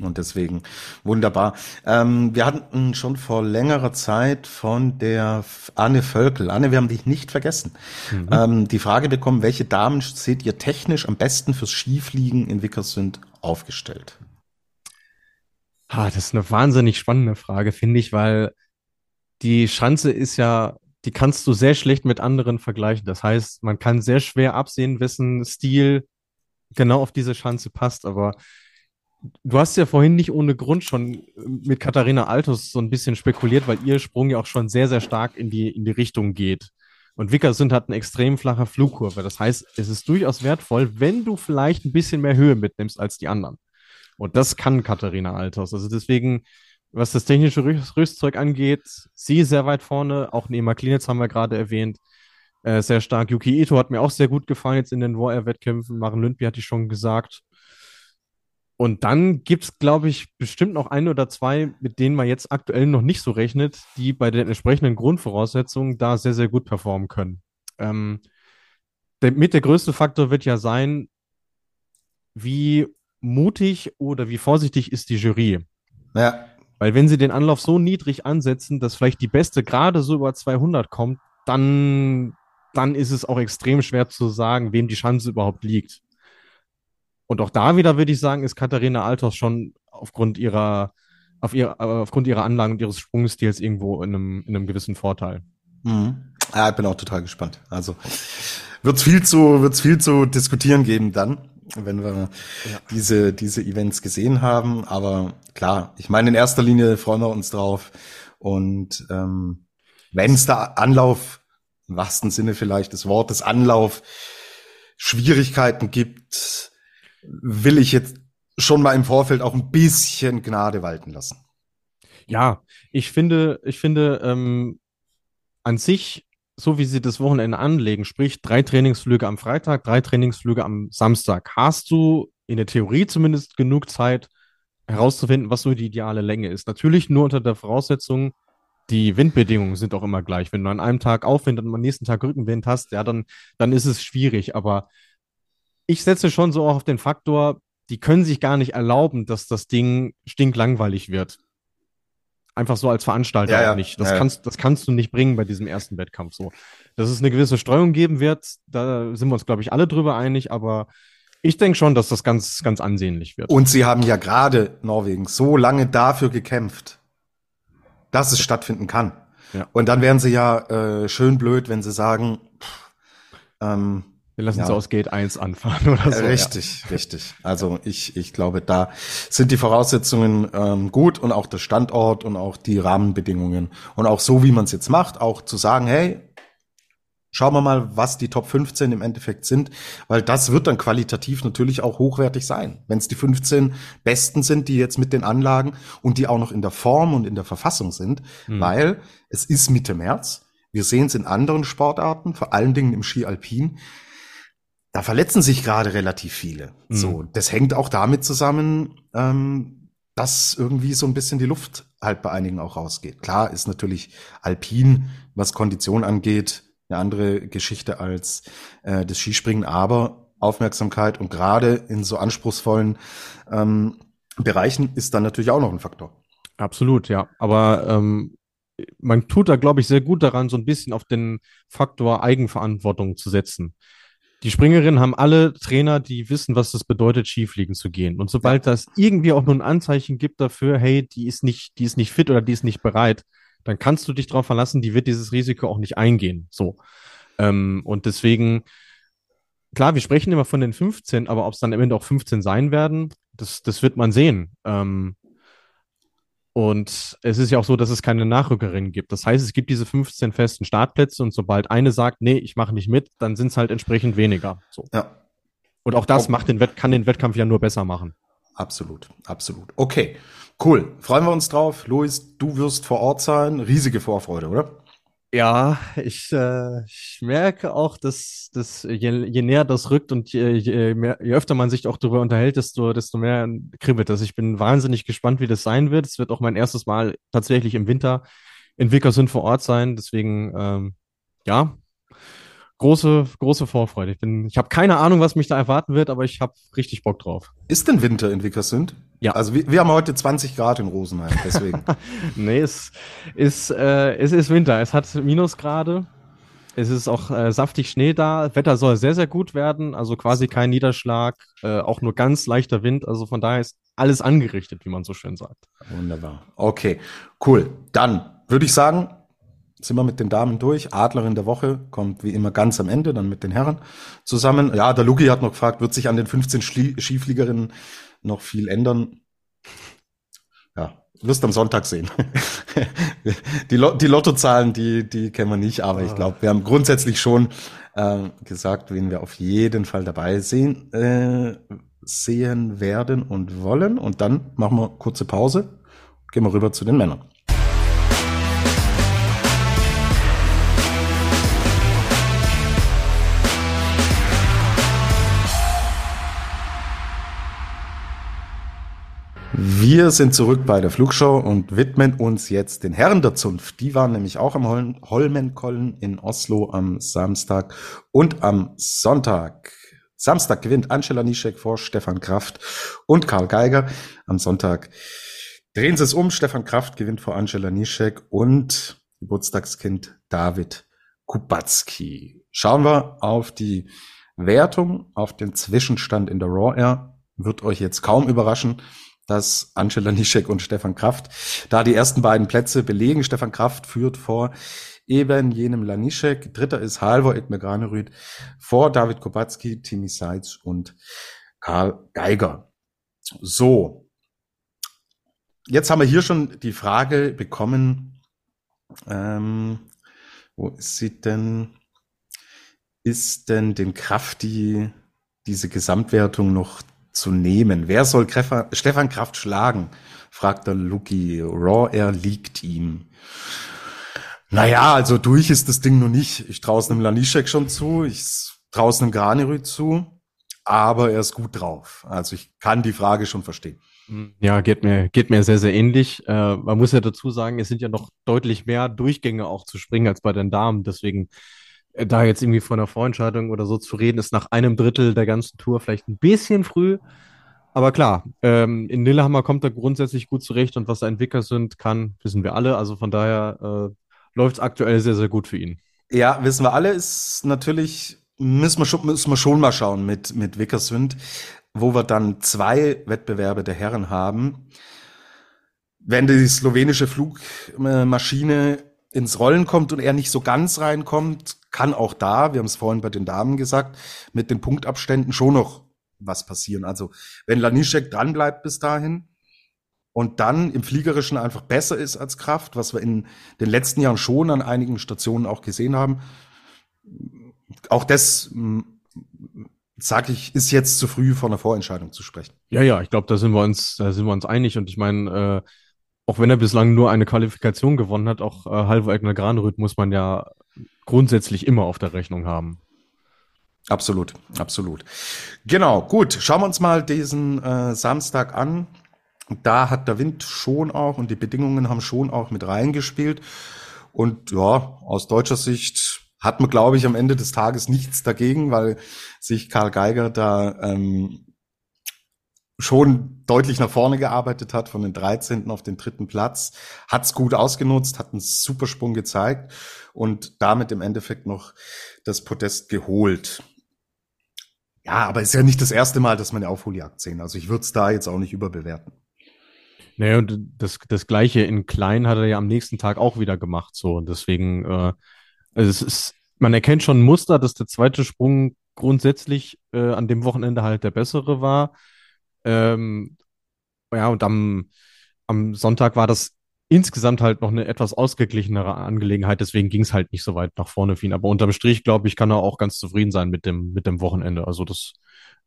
Und deswegen wunderbar. Ähm, wir hatten schon vor längerer Zeit von der Anne Völkel. Anne, wir haben dich nicht vergessen. Mhm. Ähm, die Frage bekommen, welche Damen seht ihr technisch am besten fürs Skifliegen in Wickersund aufgestellt? Ha, das ist eine wahnsinnig spannende Frage, finde ich, weil die Schanze ist ja, die kannst du sehr schlecht mit anderen vergleichen. Das heißt, man kann sehr schwer absehen, wessen Stil genau auf diese Schanze passt, aber Du hast ja vorhin nicht ohne Grund schon mit Katharina Altus so ein bisschen spekuliert, weil ihr Sprung ja auch schon sehr, sehr stark in die, in die Richtung geht. Und Wickersund hat eine extrem flache Flugkurve. Das heißt, es ist durchaus wertvoll, wenn du vielleicht ein bisschen mehr Höhe mitnimmst als die anderen. Und das kann Katharina Altos. Also deswegen, was das technische Rüstzeug angeht, sie sehr weit vorne. Auch Nema Klinitz haben wir gerade erwähnt. Äh, sehr stark. Yuki Ito hat mir auch sehr gut gefallen jetzt in den War-Air-Wettkämpfen. Maren Lündby hatte ich schon gesagt. Und dann gibt es, glaube ich, bestimmt noch ein oder zwei, mit denen man jetzt aktuell noch nicht so rechnet, die bei den entsprechenden Grundvoraussetzungen da sehr, sehr gut performen können. Ähm, der, mit der größte Faktor wird ja sein, wie mutig oder wie vorsichtig ist die Jury. Ja. Weil wenn sie den Anlauf so niedrig ansetzen, dass vielleicht die Beste gerade so über 200 kommt, dann, dann ist es auch extrem schwer zu sagen, wem die Chance überhaupt liegt. Und auch da wieder würde ich sagen, ist Katharina Althaus schon aufgrund ihrer, auf ihr, äh, aufgrund ihrer Anlagen und ihres Sprungstils irgendwo in einem, in einem gewissen Vorteil. Mhm. Ja, ich bin auch total gespannt. Also wird's viel zu, wird's viel zu diskutieren geben dann, wenn wir ja. diese, diese Events gesehen haben. Aber klar, ich meine, in erster Linie freuen wir uns drauf. Und ähm, wenn es da Anlauf, im wahrsten Sinne vielleicht des Wortes Anlauf, Schwierigkeiten gibt, will ich jetzt schon mal im Vorfeld auch ein bisschen Gnade walten lassen. Ja, ich finde, ich finde ähm, an sich, so wie sie das Wochenende anlegen, sprich drei Trainingsflüge am Freitag, drei Trainingsflüge am Samstag, hast du in der Theorie zumindest genug Zeit herauszufinden, was so die ideale Länge ist. Natürlich nur unter der Voraussetzung, die Windbedingungen sind auch immer gleich. Wenn du an einem Tag Aufwind und am nächsten Tag Rückenwind hast, ja, dann, dann ist es schwierig. Aber ich setze schon so auf den Faktor, die können sich gar nicht erlauben, dass das Ding stinklangweilig wird. Einfach so als Veranstalter ja, ja. nicht. Das, ja, kannst, das kannst du nicht bringen bei diesem ersten Wettkampf so. Dass es eine gewisse Streuung geben wird, da sind wir uns, glaube ich, alle drüber einig, aber ich denke schon, dass das ganz, ganz ansehnlich wird. Und sie haben ja gerade Norwegen so lange dafür gekämpft, dass es stattfinden kann. Ja. Und dann wären sie ja äh, schön blöd, wenn sie sagen, pff, ähm, wir lassen ja. es aus Gate 1 anfahren oder so. Richtig, ja. richtig. Also ich, ich glaube, da sind die Voraussetzungen ähm, gut und auch der Standort und auch die Rahmenbedingungen. Und auch so, wie man es jetzt macht, auch zu sagen, hey, Schauen wir mal, was die Top 15 im Endeffekt sind, weil das wird dann qualitativ natürlich auch hochwertig sein. Wenn es die 15 Besten sind, die jetzt mit den Anlagen und die auch noch in der Form und in der Verfassung sind, mhm. weil es ist Mitte März. Wir sehen es in anderen Sportarten, vor allen Dingen im Ski Alpin. Da verletzen sich gerade relativ viele. Mhm. So, das hängt auch damit zusammen, ähm, dass irgendwie so ein bisschen die Luft halt bei einigen auch rausgeht. Klar ist natürlich Alpin, was Kondition angeht, eine andere Geschichte als äh, das Skispringen, aber Aufmerksamkeit und gerade in so anspruchsvollen ähm, Bereichen ist dann natürlich auch noch ein Faktor. Absolut, ja. Aber ähm, man tut da, glaube ich, sehr gut daran, so ein bisschen auf den Faktor Eigenverantwortung zu setzen. Die Springerinnen haben alle Trainer, die wissen, was das bedeutet, Skifliegen zu gehen. Und sobald das irgendwie auch nur ein Anzeichen gibt dafür, hey, die ist nicht, die ist nicht fit oder die ist nicht bereit, dann kannst du dich darauf verlassen, die wird dieses Risiko auch nicht eingehen. So. Ähm, und deswegen, klar, wir sprechen immer von den 15, aber ob es dann am Ende auch 15 sein werden, das, das wird man sehen. Ähm, und es ist ja auch so, dass es keine Nachrückerin gibt. Das heißt, es gibt diese 15 festen Startplätze und sobald eine sagt, nee, ich mache nicht mit, dann sind es halt entsprechend weniger. So. Ja. Und auch das macht den Wett kann den Wettkampf ja nur besser machen. Absolut, absolut. Okay, cool. Freuen wir uns drauf. Luis, du wirst vor Ort sein. Riesige Vorfreude, oder? Ja, ich, äh, ich merke auch, dass, dass je, je näher das rückt und je, je, mehr, je öfter man sich auch darüber unterhält, desto, desto mehr kribbelt das. Ich bin wahnsinnig gespannt, wie das sein wird. Es wird auch mein erstes Mal tatsächlich im Winter in Wickersund vor Ort sein. Deswegen, ähm, ja, große, große Vorfreude. Ich bin, ich habe keine Ahnung, was mich da erwarten wird, aber ich habe richtig Bock drauf. Ist denn Winter in Wickersund? Ja. Also wir, wir haben heute 20 Grad in Rosenheim, deswegen. nee, es ist, äh, es ist Winter. Es hat Minusgrade. Es ist auch äh, saftig Schnee da. Wetter soll sehr, sehr gut werden. Also quasi kein Niederschlag, äh, auch nur ganz leichter Wind. Also von daher ist alles angerichtet, wie man so schön sagt. Wunderbar. Okay, cool. Dann würde ich sagen, sind wir mit den Damen durch. Adlerin der Woche kommt wie immer ganz am Ende, dann mit den Herren zusammen. Ja, der Luki hat noch gefragt, wird sich an den 15 Skifliegerinnen noch viel ändern? Ja, wirst am Sonntag sehen. die, Lo die Lottozahlen, die, die kennen wir nicht, aber ich glaube, wir haben grundsätzlich schon äh, gesagt, wen wir auf jeden Fall dabei sehen, äh, sehen werden und wollen. Und dann machen wir kurze Pause, gehen wir rüber zu den Männern. Wir sind zurück bei der Flugshow und widmen uns jetzt den Herren der Zunft. Die waren nämlich auch am Hol Holmenkollen in Oslo am Samstag und am Sonntag. Samstag gewinnt Angela Nischek vor Stefan Kraft und Karl Geiger. Am Sonntag drehen sie es um. Stefan Kraft gewinnt vor Angela Nischek und Geburtstagskind David Kubacki. Schauen wir auf die Wertung, auf den Zwischenstand in der Raw Air. Wird euch jetzt kaum überraschen dass Angela Nischek und Stefan Kraft da die ersten beiden Plätze belegen. Stefan Kraft führt vor eben jenem Lanischek. Dritter ist Halvor Ekmegranerüd vor David Kubacki, Timi Seitz und Karl Geiger. So. Jetzt haben wir hier schon die Frage bekommen, ähm, wo ist sie denn? Ist denn den Kraft die, diese Gesamtwertung noch zu nehmen. Wer soll Krefer, Stefan Kraft schlagen? fragt der Luki. Raw Air liegt ihm. Naja, also durch ist das Ding noch nicht. Ich traue es einem Lanischek schon zu, ich traue es einem Granerü zu, aber er ist gut drauf. Also ich kann die Frage schon verstehen. Ja, geht mir, geht mir sehr, sehr ähnlich. Äh, man muss ja dazu sagen, es sind ja noch deutlich mehr Durchgänge auch zu springen als bei den Damen. Deswegen da jetzt irgendwie von einer Vorentscheidung oder so zu reden, ist nach einem Drittel der ganzen Tour vielleicht ein bisschen früh. Aber klar, ähm, in Lillehammer kommt er grundsätzlich gut zurecht und was er Entwickler sind kann, wissen wir alle. Also von daher äh, läuft es aktuell sehr, sehr gut für ihn. Ja, wissen wir alle, ist natürlich, müssen wir schon, müssen wir schon mal schauen mit, mit Wickersund, wo wir dann zwei Wettbewerbe der Herren haben. Wenn die slowenische Flugmaschine ins Rollen kommt und er nicht so ganz reinkommt, kann auch da, wir haben es vorhin bei den Damen gesagt, mit den Punktabständen schon noch was passieren. Also wenn Lanischek dranbleibt bis dahin und dann im Fliegerischen einfach besser ist als Kraft, was wir in den letzten Jahren schon an einigen Stationen auch gesehen haben, auch das sage ich, ist jetzt zu früh vor einer Vorentscheidung zu sprechen. Ja, ja, ich glaube, da sind wir uns, da sind wir uns einig. Und ich meine, äh, auch wenn er bislang nur eine Qualifikation gewonnen hat, auch äh, Halvo Egner Granerüth muss man ja grundsätzlich immer auf der Rechnung haben. Absolut, absolut. Genau, gut. Schauen wir uns mal diesen äh, Samstag an. Da hat der Wind schon auch und die Bedingungen haben schon auch mit reingespielt. Und ja, aus deutscher Sicht hat man, glaube ich, am Ende des Tages nichts dagegen, weil sich Karl Geiger da ähm, schon deutlich nach vorne gearbeitet hat, von den 13. auf den dritten Platz, hat's gut ausgenutzt, hat einen super Sprung gezeigt und damit im Endeffekt noch das Podest geholt. Ja, aber ist ja nicht das erste Mal, dass wir eine Aufholjagd sehen. Also ich würde es da jetzt auch nicht überbewerten. Naja, und das, das Gleiche in Klein hat er ja am nächsten Tag auch wieder gemacht. So, und deswegen, äh, also es ist, man erkennt schon ein Muster, dass der zweite Sprung grundsätzlich äh, an dem Wochenende halt der bessere war. Ähm, ja, und am, am Sonntag war das insgesamt halt noch eine etwas ausgeglichenere Angelegenheit, deswegen ging es halt nicht so weit nach vorne für ihn. Aber unterm Strich, glaube ich, kann er auch ganz zufrieden sein mit dem, mit dem Wochenende. Also das,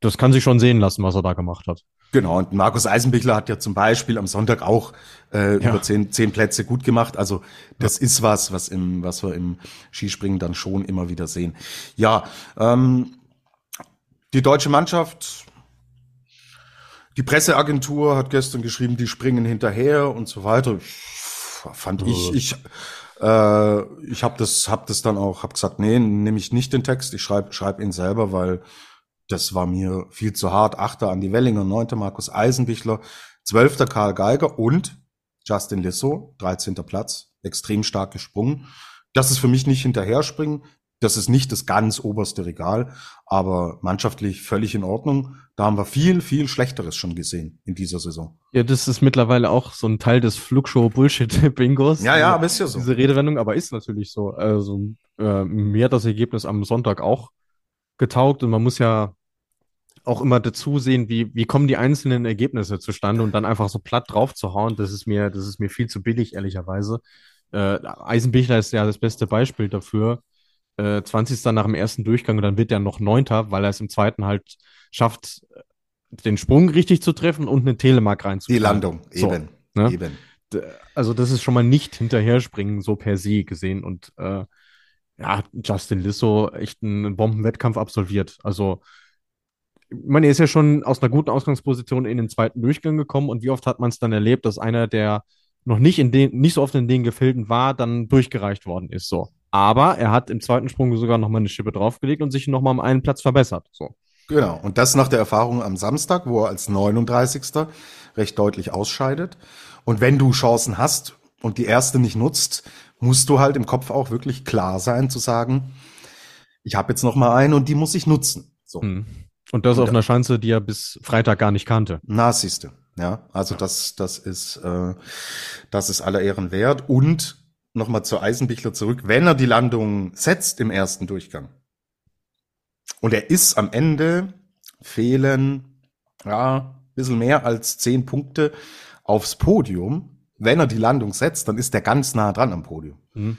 das kann sich schon sehen lassen, was er da gemacht hat. Genau, und Markus Eisenbichler hat ja zum Beispiel am Sonntag auch äh, ja. über zehn, zehn Plätze gut gemacht. Also das ja. ist was, was im, was wir im Skispringen dann schon immer wieder sehen. Ja, ähm, die deutsche Mannschaft die Presseagentur hat gestern geschrieben, die springen hinterher und so weiter. Fand ich, ich, äh, ich habe das, hab das dann auch, hab gesagt, nee, nehme ich nicht den Text, ich schreibe schreib ihn selber, weil das war mir viel zu hart. Achter Andi Wellinger, neunter Markus Eisenbichler, zwölfter Karl Geiger und Justin Lissow, dreizehnter Platz, extrem stark gesprungen. Das ist für mich nicht hinterher springen. Das ist nicht das ganz oberste Regal, aber mannschaftlich völlig in Ordnung. Da haben wir viel, viel Schlechteres schon gesehen in dieser Saison. Ja, das ist mittlerweile auch so ein Teil des Flugshow-Bullshit-Bingos. Ja, ja, aber ist ja so. Diese Redewendung, aber ist natürlich so. Also, äh, mir hat das Ergebnis am Sonntag auch getaugt und man muss ja auch immer dazu sehen, wie, wie kommen die einzelnen Ergebnisse zustande und dann einfach so platt drauf zu hauen, das ist mir, das ist mir viel zu billig, ehrlicherweise. Äh, Eisenbichler ist ja das beste Beispiel dafür äh, 20. nach dem ersten Durchgang und dann wird er noch Neunter, weil er es im zweiten halt schafft, den Sprung richtig zu treffen und eine Telemark reinzubringen. Die Landung, so, eben. Ne? eben. Also das ist schon mal nicht hinterher springen, so per se gesehen. Und äh, ja, Justin Lissow echt einen Bombenwettkampf absolviert. Also ich meine, er ist ja schon aus einer guten Ausgangsposition in den zweiten Durchgang gekommen und wie oft hat man es dann erlebt, dass einer, der noch nicht in den, nicht so oft in den Gefilden war, dann durchgereicht worden ist. So. Aber er hat im zweiten Sprung sogar nochmal eine Schippe draufgelegt und sich nochmal um einen Platz verbessert. So. Genau. Und das nach der Erfahrung am Samstag, wo er als 39. recht deutlich ausscheidet. Und wenn du Chancen hast und die erste nicht nutzt, musst du halt im Kopf auch wirklich klar sein zu sagen, ich habe jetzt noch mal eine und die muss ich nutzen. So. Hm. Und das und auf einer Schanze, die er bis Freitag gar nicht kannte. Na, siehste. Ja, also das, das ist, äh, das ist aller Ehren wert. Und nochmal zu Eisenbichler zurück, wenn er die Landung setzt im ersten Durchgang und er ist am Ende, fehlen ja bisschen mehr als zehn Punkte aufs Podium. Wenn er die Landung setzt, dann ist er ganz nah dran am Podium. Mhm.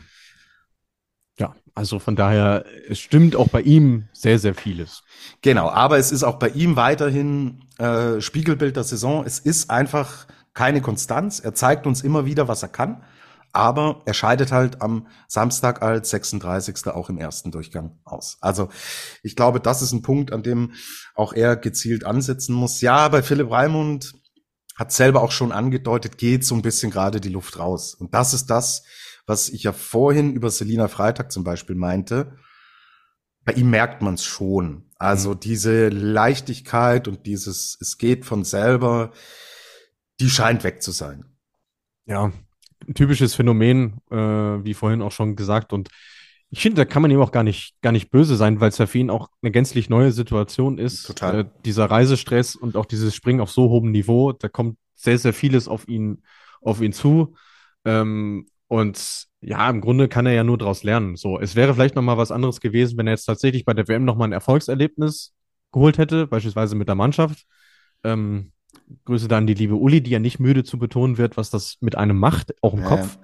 Ja, also von daher, es stimmt auch bei ihm sehr, sehr vieles. Genau, aber es ist auch bei ihm weiterhin äh, Spiegelbild der Saison. Es ist einfach keine Konstanz. Er zeigt uns immer wieder, was er kann aber er scheidet halt am Samstag als 36. auch im ersten Durchgang aus. Also ich glaube, das ist ein Punkt, an dem auch er gezielt ansetzen muss. Ja, bei Philipp Raimund hat selber auch schon angedeutet, geht so ein bisschen gerade die Luft raus. Und das ist das, was ich ja vorhin über Selina Freitag zum Beispiel meinte. Bei ihm merkt man es schon. Also mhm. diese Leichtigkeit und dieses, es geht von selber, die scheint weg zu sein. Ja, typisches Phänomen, äh, wie vorhin auch schon gesagt. Und ich finde, da kann man ihm auch gar nicht, gar nicht böse sein, weil es ja für ihn auch eine gänzlich neue Situation ist. Total. Äh, dieser Reisestress und auch dieses Springen auf so hohem Niveau, da kommt sehr, sehr vieles auf ihn, auf ihn zu. Ähm, und ja, im Grunde kann er ja nur daraus lernen. So, es wäre vielleicht noch mal was anderes gewesen, wenn er jetzt tatsächlich bei der WM noch mal ein Erfolgserlebnis geholt hätte, beispielsweise mit der Mannschaft. Ähm, Grüße dann die liebe Uli, die ja nicht müde zu betonen wird, was das mit einem macht, auch im ja, Kopf.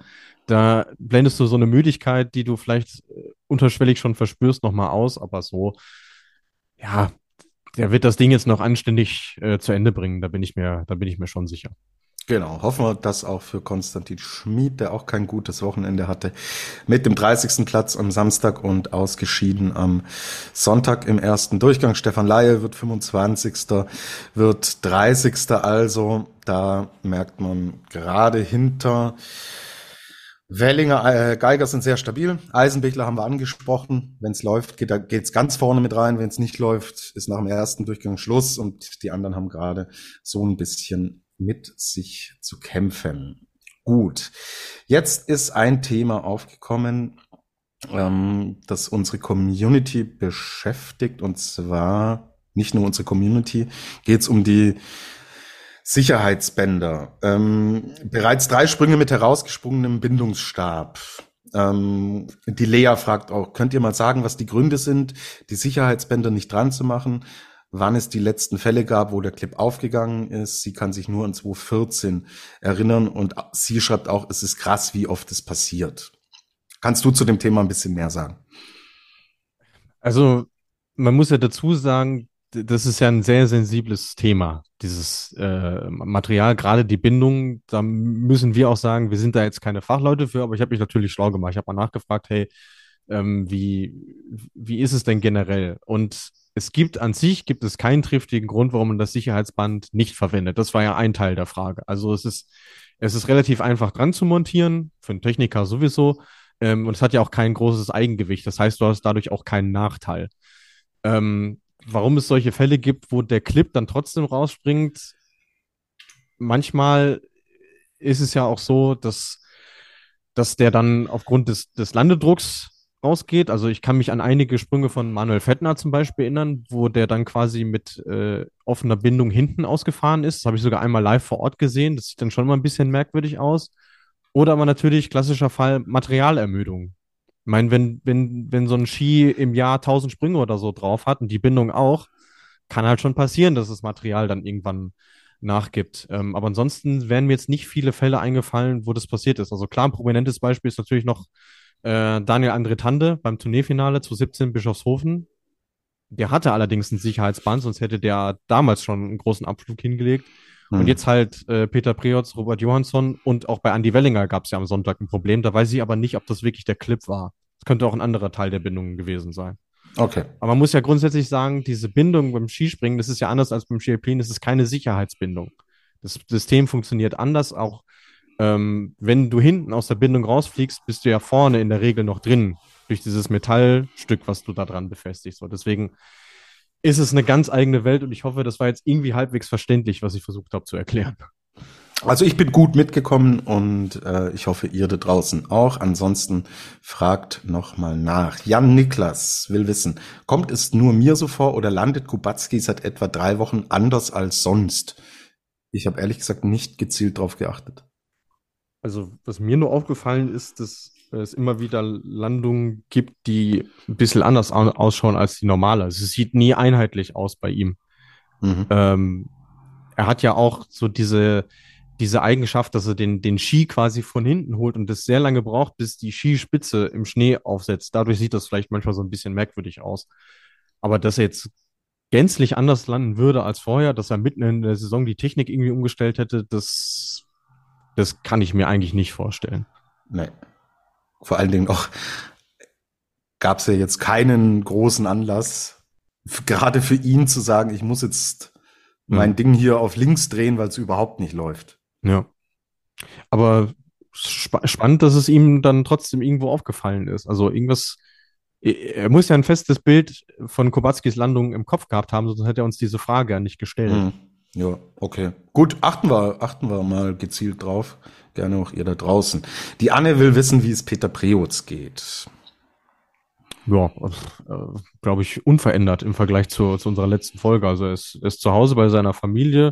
da blendest du so eine Müdigkeit, die du vielleicht äh, unterschwellig schon verspürst, nochmal aus, aber so, ja, der wird das Ding jetzt noch anständig äh, zu Ende bringen, da bin ich mir, da bin ich mir schon sicher. Genau, hoffen wir das auch für Konstantin Schmid, der auch kein gutes Wochenende hatte, mit dem 30. Platz am Samstag und ausgeschieden am Sonntag im ersten Durchgang. Stefan Laie wird 25. wird 30. Also da merkt man gerade hinter Wellinger, äh, Geiger sind sehr stabil. Eisenbichler haben wir angesprochen. Wenn es läuft, geht es ganz vorne mit rein. Wenn es nicht läuft, ist nach dem ersten Durchgang Schluss und die anderen haben gerade so ein bisschen mit sich zu kämpfen. Gut, jetzt ist ein Thema aufgekommen, ähm, das unsere Community beschäftigt und zwar nicht nur unsere Community, geht es um die Sicherheitsbänder. Ähm, bereits drei Sprünge mit herausgesprungenem Bindungsstab. Ähm, die Lea fragt auch, könnt ihr mal sagen, was die Gründe sind, die Sicherheitsbänder nicht dran zu machen? Wann es die letzten Fälle gab, wo der Clip aufgegangen ist. Sie kann sich nur an 2014 erinnern und sie schreibt auch, es ist krass, wie oft es passiert. Kannst du zu dem Thema ein bisschen mehr sagen? Also, man muss ja dazu sagen, das ist ja ein sehr sensibles Thema, dieses äh, Material, gerade die Bindung. Da müssen wir auch sagen, wir sind da jetzt keine Fachleute für, aber ich habe mich natürlich schlau gemacht. Ich habe mal nachgefragt, hey, ähm, wie, wie ist es denn generell? Und es gibt an sich, gibt es keinen triftigen Grund, warum man das Sicherheitsband nicht verwendet. Das war ja ein Teil der Frage. Also es ist, es ist relativ einfach dran zu montieren, für einen Techniker sowieso. Ähm, und es hat ja auch kein großes Eigengewicht. Das heißt, du hast dadurch auch keinen Nachteil. Ähm, warum es solche Fälle gibt, wo der Clip dann trotzdem rausspringt, manchmal ist es ja auch so, dass, dass der dann aufgrund des, des Landedrucks rausgeht. Also ich kann mich an einige Sprünge von Manuel Fettner zum Beispiel erinnern, wo der dann quasi mit äh, offener Bindung hinten ausgefahren ist. Das habe ich sogar einmal live vor Ort gesehen. Das sieht dann schon mal ein bisschen merkwürdig aus. Oder aber natürlich klassischer Fall Materialermüdung. Ich meine, wenn, wenn, wenn so ein Ski im Jahr 1000 Sprünge oder so drauf hat und die Bindung auch, kann halt schon passieren, dass das Material dann irgendwann nachgibt. Ähm, aber ansonsten wären mir jetzt nicht viele Fälle eingefallen, wo das passiert ist. Also klar, ein prominentes Beispiel ist natürlich noch äh, Daniel André Tande beim Turnierfinale zu 17 Bischofshofen. Der hatte allerdings ein Sicherheitsband, sonst hätte der damals schon einen großen Abflug hingelegt. Und jetzt halt äh, Peter Preotz, Robert Johansson und auch bei Andy Wellinger gab es ja am Sonntag ein Problem. Da weiß ich aber nicht, ob das wirklich der Clip war. Es könnte auch ein anderer Teil der Bindung gewesen sein. Okay. Aber man muss ja grundsätzlich sagen, diese Bindung beim Skispringen, das ist ja anders als beim Skialpin, das ist keine Sicherheitsbindung. Das System funktioniert anders, auch ähm, wenn du hinten aus der Bindung rausfliegst, bist du ja vorne in der Regel noch drin durch dieses Metallstück, was du da dran befestigst. So, deswegen ist es eine ganz eigene Welt und ich hoffe, das war jetzt irgendwie halbwegs verständlich, was ich versucht habe zu erklären. Also ich bin gut mitgekommen und äh, ich hoffe, ihr da draußen auch. Ansonsten fragt nochmal nach. Jan Niklas will wissen, kommt es nur mir so vor oder landet Kubacki seit etwa drei Wochen anders als sonst? Ich habe ehrlich gesagt nicht gezielt drauf geachtet. Also, was mir nur aufgefallen ist, dass es immer wieder Landungen gibt, die ein bisschen anders ausschauen als die normale. Also, es sieht nie einheitlich aus bei ihm. Mhm. Ähm, er hat ja auch so diese, diese Eigenschaft, dass er den, den Ski quasi von hinten holt und das sehr lange braucht, bis die Skispitze im Schnee aufsetzt. Dadurch sieht das vielleicht manchmal so ein bisschen merkwürdig aus. Aber dass er jetzt gänzlich anders landen würde als vorher, dass er mitten in der Saison die Technik irgendwie umgestellt hätte, das das kann ich mir eigentlich nicht vorstellen. Nee. Vor allen Dingen auch gab es ja jetzt keinen großen Anlass, gerade für ihn zu sagen, ich muss jetzt mhm. mein Ding hier auf links drehen, weil es überhaupt nicht läuft. Ja. Aber sp spannend, dass es ihm dann trotzdem irgendwo aufgefallen ist. Also irgendwas, er muss ja ein festes Bild von Kobatskis Landung im Kopf gehabt haben, sonst hätte er uns diese Frage ja nicht gestellt. Mhm. Ja, okay. Gut, achten wir, achten wir mal gezielt drauf. Gerne auch ihr da draußen. Die Anne will wissen, wie es Peter Preutz geht. Ja, äh, glaube ich, unverändert im Vergleich zu, zu unserer letzten Folge. Also er ist, ist zu Hause bei seiner Familie,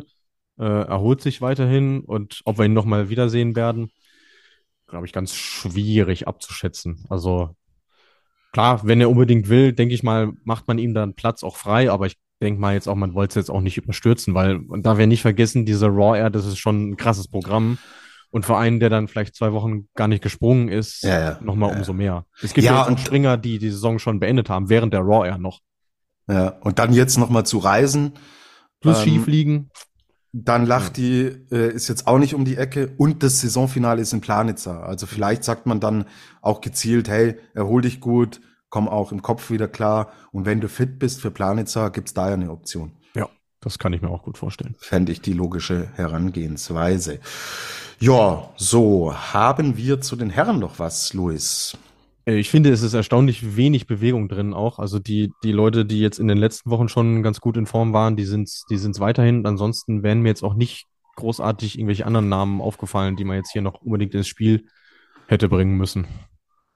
äh, erholt sich weiterhin und ob wir ihn nochmal wiedersehen werden, glaube ich, ganz schwierig abzuschätzen. Also klar, wenn er unbedingt will, denke ich mal, macht man ihm dann Platz auch frei, aber ich denke mal jetzt auch, man wollte es jetzt auch nicht überstürzen, weil, und da wir nicht vergessen, diese Raw Air, das ist schon ein krasses Programm. Und für einen, der dann vielleicht zwei Wochen gar nicht gesprungen ist, Ja, ja. nochmal Ja, umso mehr. Es gibt ja, auch und- Springer, die die Saison schon beendet haben, während der Raw Air noch. Ja, und dann jetzt noch mal zu reisen. Plus Ähm, Skifliegen. Dann lacht die, äh, ist jetzt auch nicht um die Ecke und das Saisonfinale ist in Planitza. Also vielleicht sagt man dann auch gezielt, hey, erhol dich gut, komm auch im Kopf wieder klar und wenn du fit bist für Planitza, gibt's da ja eine Option. Ja, das kann ich mir auch gut vorstellen. Fände ich die logische Herangehensweise. Ja, so, haben wir zu den Herren noch was, Luis? Äh, Ich finde, es ist erstaunlich wenig Bewegung drin auch. Also die, die Leute, die jetzt in den letzten Wochen schon ganz gut in Form waren, die sind's, die sind's weiterhin. Ansonsten wären mir jetzt auch nicht großartig irgendwelche anderen Namen aufgefallen, die man jetzt hier noch unbedingt ins Spiel hätte bringen müssen.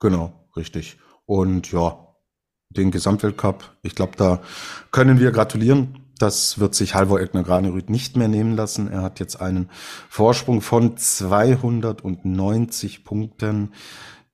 Genau, richtig. Und ja, den Gesamtweltcup, ich glaube, da können wir gratulieren. Das wird sich Halvor Egner Granerüth nicht mehr nehmen lassen. Er hat jetzt einen Vorsprung von 290 Punkten.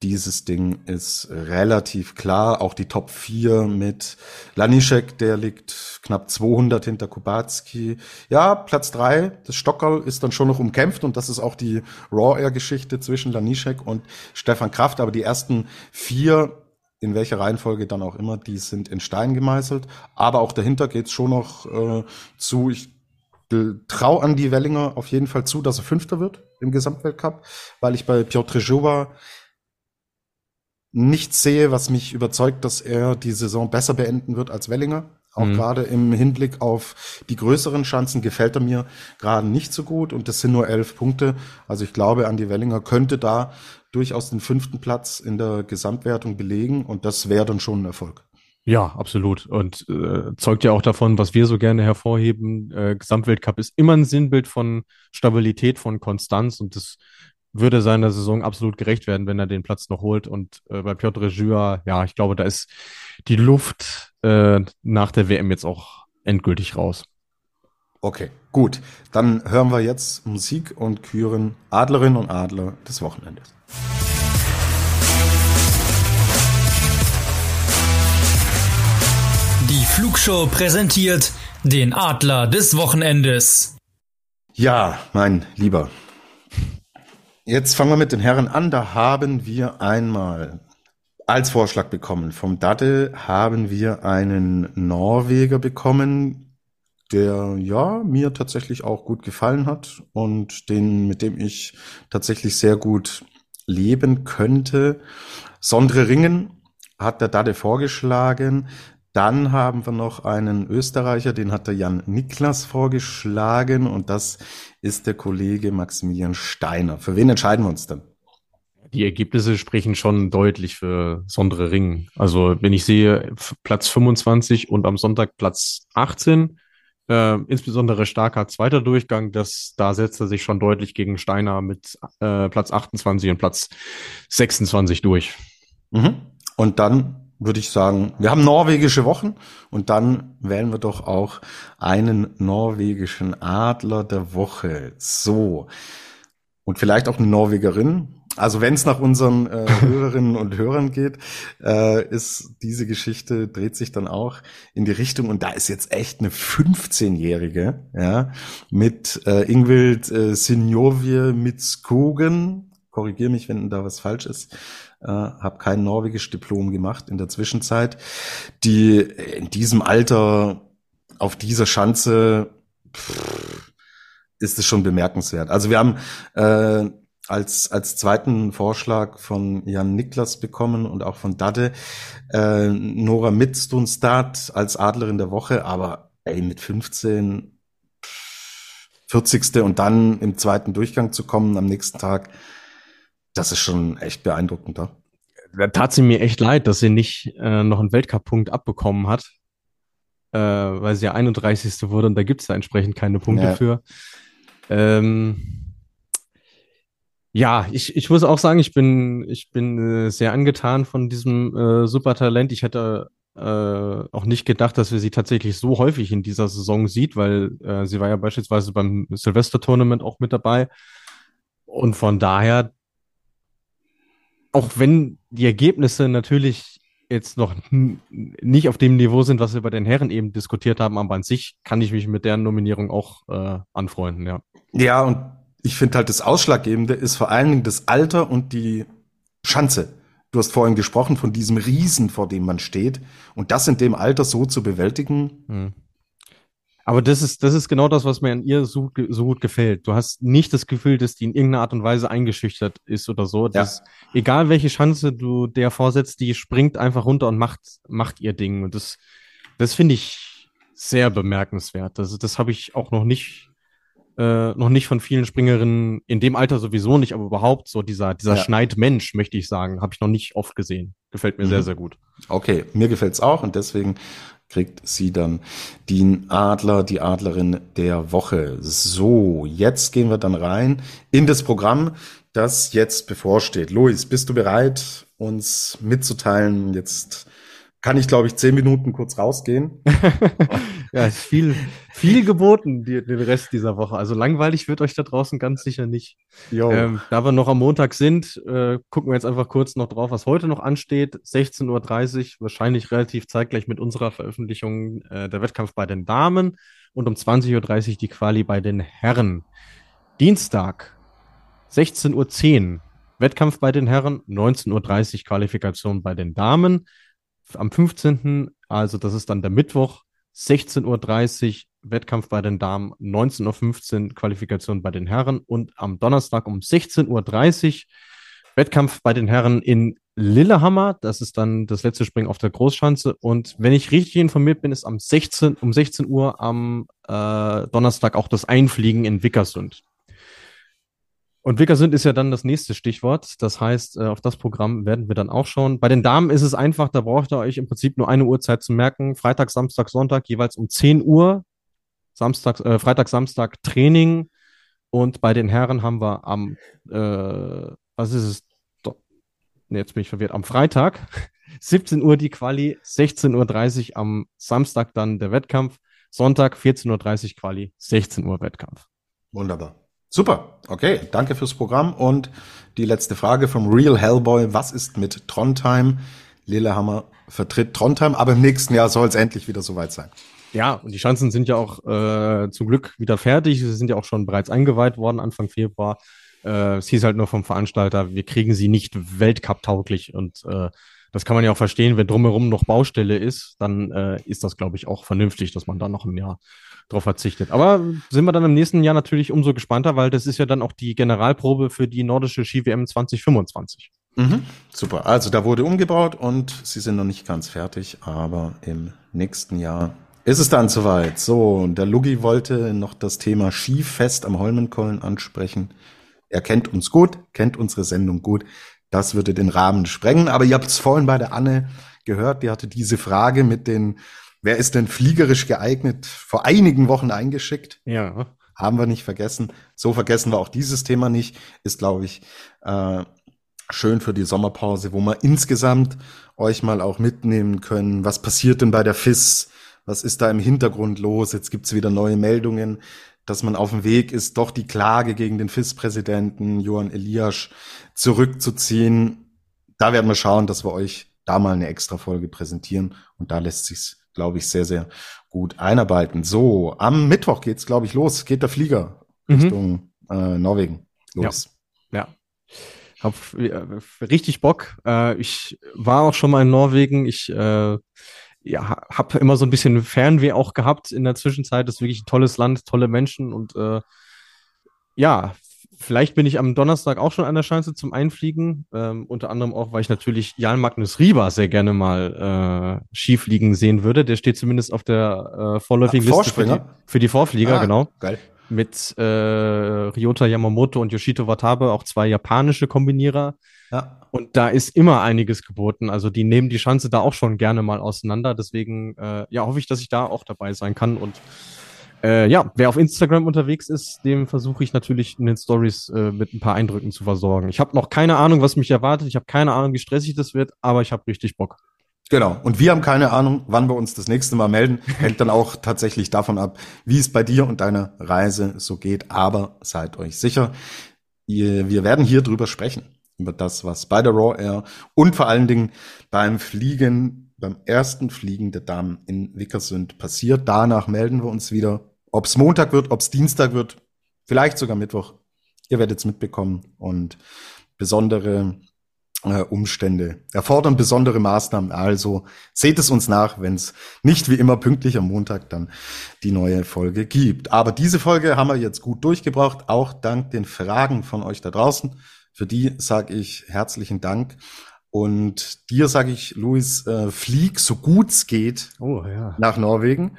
Dieses Ding ist relativ klar. Auch die Top 4 mit Laniszek, der liegt knapp 200 hinter Kubacki. Ja, Platz 3, das Stockerl ist dann schon noch umkämpft und das ist auch die Raw Air Geschichte zwischen Laniszek und Stefan Kraft. Aber die ersten vier, in welcher Reihenfolge dann auch immer, die sind in Stein gemeißelt. Aber auch dahinter geht's schon noch äh, zu. Ich trau an die Wellinger auf jeden Fall zu, dass er Fünfter wird im Gesamtweltcup, weil ich bei Piotr Jowa nichts sehe, was mich überzeugt, dass er die Saison besser beenden wird als Wellinger. Auch Mhm. gerade im Hinblick auf die größeren Chancen gefällt er mir gerade nicht so gut und das sind nur elf Punkte. Also ich glaube, Andi Wellinger könnte da durchaus den fünften Platz in der Gesamtwertung belegen und das wäre dann schon ein Erfolg. Ja, absolut. Und äh, zeugt ja auch davon, was wir so gerne hervorheben. Äh, Gesamtweltcup ist immer ein Sinnbild von Stabilität, von Konstanz und das würde seiner Saison absolut gerecht werden, wenn er den Platz noch holt. Und äh, bei Piotr Jua, ja, ich glaube, da ist die Luft äh, nach der WM jetzt auch endgültig raus. Okay, gut. Dann hören wir jetzt Musik und küren Adlerinnen und Adler des Wochenendes. Die Flugshow präsentiert den Adler des Wochenendes. Ja, mein Lieber. Jetzt fangen wir mit den Herren an. Da haben wir einmal als Vorschlag bekommen. Vom Dade haben wir einen Norweger bekommen, der ja mir tatsächlich auch gut gefallen hat und den, mit dem ich tatsächlich sehr gut leben könnte. Sondre Ringen hat der Dade vorgeschlagen. Dann haben wir noch einen Österreicher, den hat der Jan Niklas vorgeschlagen und das ist der Kollege Maximilian Steiner. Für wen entscheiden wir uns denn? Die Ergebnisse sprechen schon deutlich für Sondre Ring. Also wenn ich sehe Platz 25 und am Sonntag Platz 18, äh, insbesondere starker zweiter Durchgang, das, da setzt er sich schon deutlich gegen Steiner mit äh, Platz 28 und Platz 26 durch. Mhm. Und dann würde ich sagen, wir haben norwegische Wochen und dann wählen wir doch auch einen norwegischen Adler der Woche. So. Und vielleicht auch eine Norwegerin. Also wenn es nach unseren äh, Hörerinnen und Hörern geht, äh, ist diese Geschichte, dreht sich dann auch in die Richtung, und da ist jetzt echt eine 15-Jährige, ja, mit äh, Ingvild äh, Sinjovie Mitskogen, korrigier mich, wenn da was falsch ist, äh, habe kein norwegisch Diplom gemacht in der Zwischenzeit, die in diesem Alter auf dieser Schanze pff, ist es schon bemerkenswert. Also wir haben äh, als, als zweiten Vorschlag von Jan Niklas bekommen und auch von Dade äh, Nora Midstunstad als Adlerin der Woche, aber ey, mit 15 40. und dann im zweiten Durchgang zu kommen am nächsten Tag, das ist schon echt beeindruckend. Ja? Da tat sie mir echt leid, dass sie nicht äh, noch einen Weltcup-Punkt abbekommen hat, äh, weil sie ja 31. wurde und da gibt es da entsprechend keine Punkte Ja. für. Ähm, ja, ich, ich muss auch sagen, ich bin, ich bin äh, sehr angetan von diesem äh, Supertalent. Ich hätte äh, auch nicht gedacht, dass wir sie tatsächlich so häufig in dieser Saison sieht, weil äh, sie war ja beispielsweise beim Silvester-Tournament auch mit dabei. Und von daher, auch wenn die Ergebnisse natürlich jetzt noch nicht auf dem Niveau sind, was wir bei den Herren eben diskutiert haben, aber an sich kann ich mich mit deren Nominierung auch äh, anfreunden, ja. Ja, und ich finde halt das Ausschlaggebende ist vor allen Dingen das Alter und die Schanze. Du hast vorhin gesprochen von diesem Riesen, vor dem man steht. Und das in dem Alter so zu bewältigen. Hm. Aber das ist, das ist genau das, was mir an ihr so, so gut gefällt. Du hast nicht das Gefühl, dass die in irgendeiner Art und Weise eingeschüchtert ist oder so. Das, ja. Egal welche Chance du der vorsetzt, die springt einfach runter und macht, macht ihr Ding. Und das, das finde ich sehr bemerkenswert. Das, das habe ich auch noch nicht, äh, noch nicht von vielen Springerinnen in dem Alter sowieso nicht, aber überhaupt so dieser, dieser ja. Schneidmensch, möchte ich sagen, habe ich noch nicht oft gesehen. Gefällt mir mhm. sehr, sehr gut. Okay, mir gefällt's auch und deswegen kriegt sie dann den Adler, die Adlerin der Woche. So, jetzt gehen wir dann rein in das Programm, das jetzt bevorsteht. Luis, bist du bereit, uns mitzuteilen? Jetzt kann ich, glaube ich, zehn Minuten kurz rausgehen. ja, ist viel, viel geboten, die, den Rest dieser Woche. Also langweilig wird euch da draußen ganz sicher nicht. Ähm, da wir noch am Montag sind, äh, gucken wir jetzt einfach kurz noch drauf, was heute noch ansteht. 16.30 Uhr, wahrscheinlich relativ zeitgleich mit unserer Veröffentlichung äh, der Wettkampf bei den Damen und um 20.30 Uhr die Quali bei den Herren. Dienstag, 16.10 Uhr, Wettkampf bei den Herren, 19.30 Uhr Qualifikation bei den Damen am 15., also das ist dann der Mittwoch, 16.30 Uhr Wettkampf bei den Damen, 19.15 Uhr Qualifikation bei den Herren und am Donnerstag um 16.30 Uhr Wettkampf bei den Herren in Lillehammer. Das ist dann das letzte Springen auf der Großschanze. Und wenn ich richtig informiert bin, ist am 16, um 16 Uhr am äh, Donnerstag auch das Einfliegen in Wickersund. Und Wickersund ist ja dann das nächste Stichwort. Das heißt, äh, auf das Programm werden wir dann auch schauen. Bei den Damen ist es einfach, da braucht ihr euch im Prinzip nur eine Uhrzeit zu merken. Freitag, Samstag, Sonntag jeweils um 10 Uhr. Samstag, äh, Freitag, Samstag Training. Und bei den Herren haben wir am, äh, was ist es? Nee, jetzt bin ich verwirrt. Am Freitag 17 Uhr die Quali, 16.30 Uhr am Samstag dann der Wettkampf. Sonntag 14.30 Uhr Quali, 16 Uhr Wettkampf. Wunderbar. Super, okay, danke fürs Programm. Und die letzte Frage vom Real Hellboy. Was ist mit Trondheim? Lillehammer vertritt Trondheim, aber im nächsten Jahr soll es endlich wieder soweit sein. Ja, und die Chancen sind ja auch äh, zum Glück wieder fertig. Sie sind ja auch schon bereits eingeweiht worden Anfang Februar. Äh, es hieß halt nur vom Veranstalter, wir kriegen sie nicht Weltcup-tauglich. Und äh, das kann man ja auch verstehen, wenn drumherum noch Baustelle ist, dann äh, ist das, glaube ich, auch vernünftig, dass man da noch ein Jahr drauf verzichtet. Aber sind wir dann im nächsten Jahr natürlich umso gespannter, weil das ist ja dann auch die Generalprobe für die nordische Ski-WM 2025. Mhm, super. Also da wurde umgebaut und sie sind noch nicht ganz fertig, aber im nächsten Jahr ist es dann soweit. So, und der Lugi wollte noch das Thema Skifest am Holmenkollen ansprechen. Er kennt uns gut, kennt unsere Sendung gut. Das würde den Rahmen sprengen. Aber ihr habt es vorhin bei der Anne gehört, die hatte diese Frage mit den Wer ist denn fliegerisch geeignet? Vor einigen Wochen eingeschickt. Ja. Haben wir nicht vergessen. So vergessen wir auch dieses Thema nicht. Ist, glaube ich, äh, schön für die Sommerpause, wo wir insgesamt euch mal auch mitnehmen können. Was passiert denn bei der FIS? Was ist da im Hintergrund los? Jetzt gibt's wieder neue Meldungen, dass man auf dem Weg ist, doch die Klage gegen den FIS-Präsidenten Johann Eliasch zurückzuziehen. Da werden wir schauen, dass wir euch da mal eine extra Folge präsentieren und da lässt sich's glaube ich, sehr, sehr gut einarbeiten. So, am Mittwoch geht's, glaube ich, los. Geht der Flieger mhm. Richtung äh, Norwegen los. Ja. ja. Hab äh, richtig Bock. Äh, ich war auch schon mal in Norwegen. Ich äh, ja, habe immer so ein bisschen Fernweh auch gehabt in der Zwischenzeit. Das ist wirklich ein tolles Land, tolle Menschen und äh, ja, Vielleicht bin ich am Donnerstag auch schon an der Chance zum Einfliegen. Ähm, unter anderem auch, weil ich natürlich Jan Magnus Rieber sehr gerne mal äh, Skifliegen sehen würde. Der steht zumindest auf der äh, vorläufigen Ach, Liste für die, für die Vorflieger, ah, genau. Geil. Mit äh, Ryota Yamamoto und Yoshito Watabe, auch zwei japanische Kombinierer. Ja. Und da ist immer einiges geboten. Also die nehmen die Chance da auch schon gerne mal auseinander. Deswegen äh, ja, hoffe ich, dass ich da auch dabei sein kann. Und äh, ja, wer auf Instagram unterwegs ist, dem versuche ich natürlich in den Stories äh, mit ein paar Eindrücken zu versorgen. Ich habe noch keine Ahnung, was mich erwartet. Ich habe keine Ahnung, wie stressig das wird, aber ich habe richtig Bock. Genau. Und wir haben keine Ahnung, wann wir uns das nächste Mal melden. Hängt dann auch tatsächlich davon ab, wie es bei dir und deiner Reise so geht. Aber seid euch sicher, wir werden hier drüber sprechen. Über das, was bei der Raw Air und vor allen Dingen beim Fliegen, beim ersten Fliegen der Damen in Wickersund passiert. Danach melden wir uns wieder Ob es Montag wird, ob es Dienstag wird, vielleicht sogar Mittwoch. ihr werdet es mitbekommen und besondere äh, Umstände erfordern besondere Maßnahmen. Also seht es uns nach, wenn es nicht wie immer pünktlich am Montag dann die neue Folge gibt. Aber diese Folge haben wir jetzt gut durchgebracht, auch dank den Fragen von euch da draußen. Für die sage ich herzlichen Dank. Und dir sage ich, Luis, äh, flieg so gut es geht oh, ja. nach Norwegen.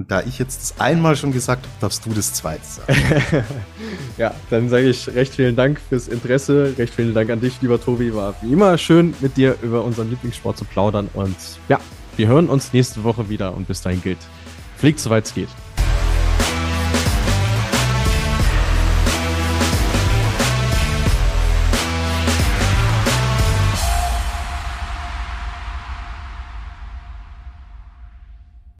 Und da ich jetzt das einmal schon gesagt habe, darfst du das zweite sagen. ja, dann sage ich recht vielen Dank fürs Interesse. Recht vielen Dank an dich, lieber Tobi. War wie immer schön, mit dir über unseren Lieblingssport zu plaudern. Und ja, wir hören uns nächste Woche wieder. Und bis dahin gilt, fliegt soweit es geht.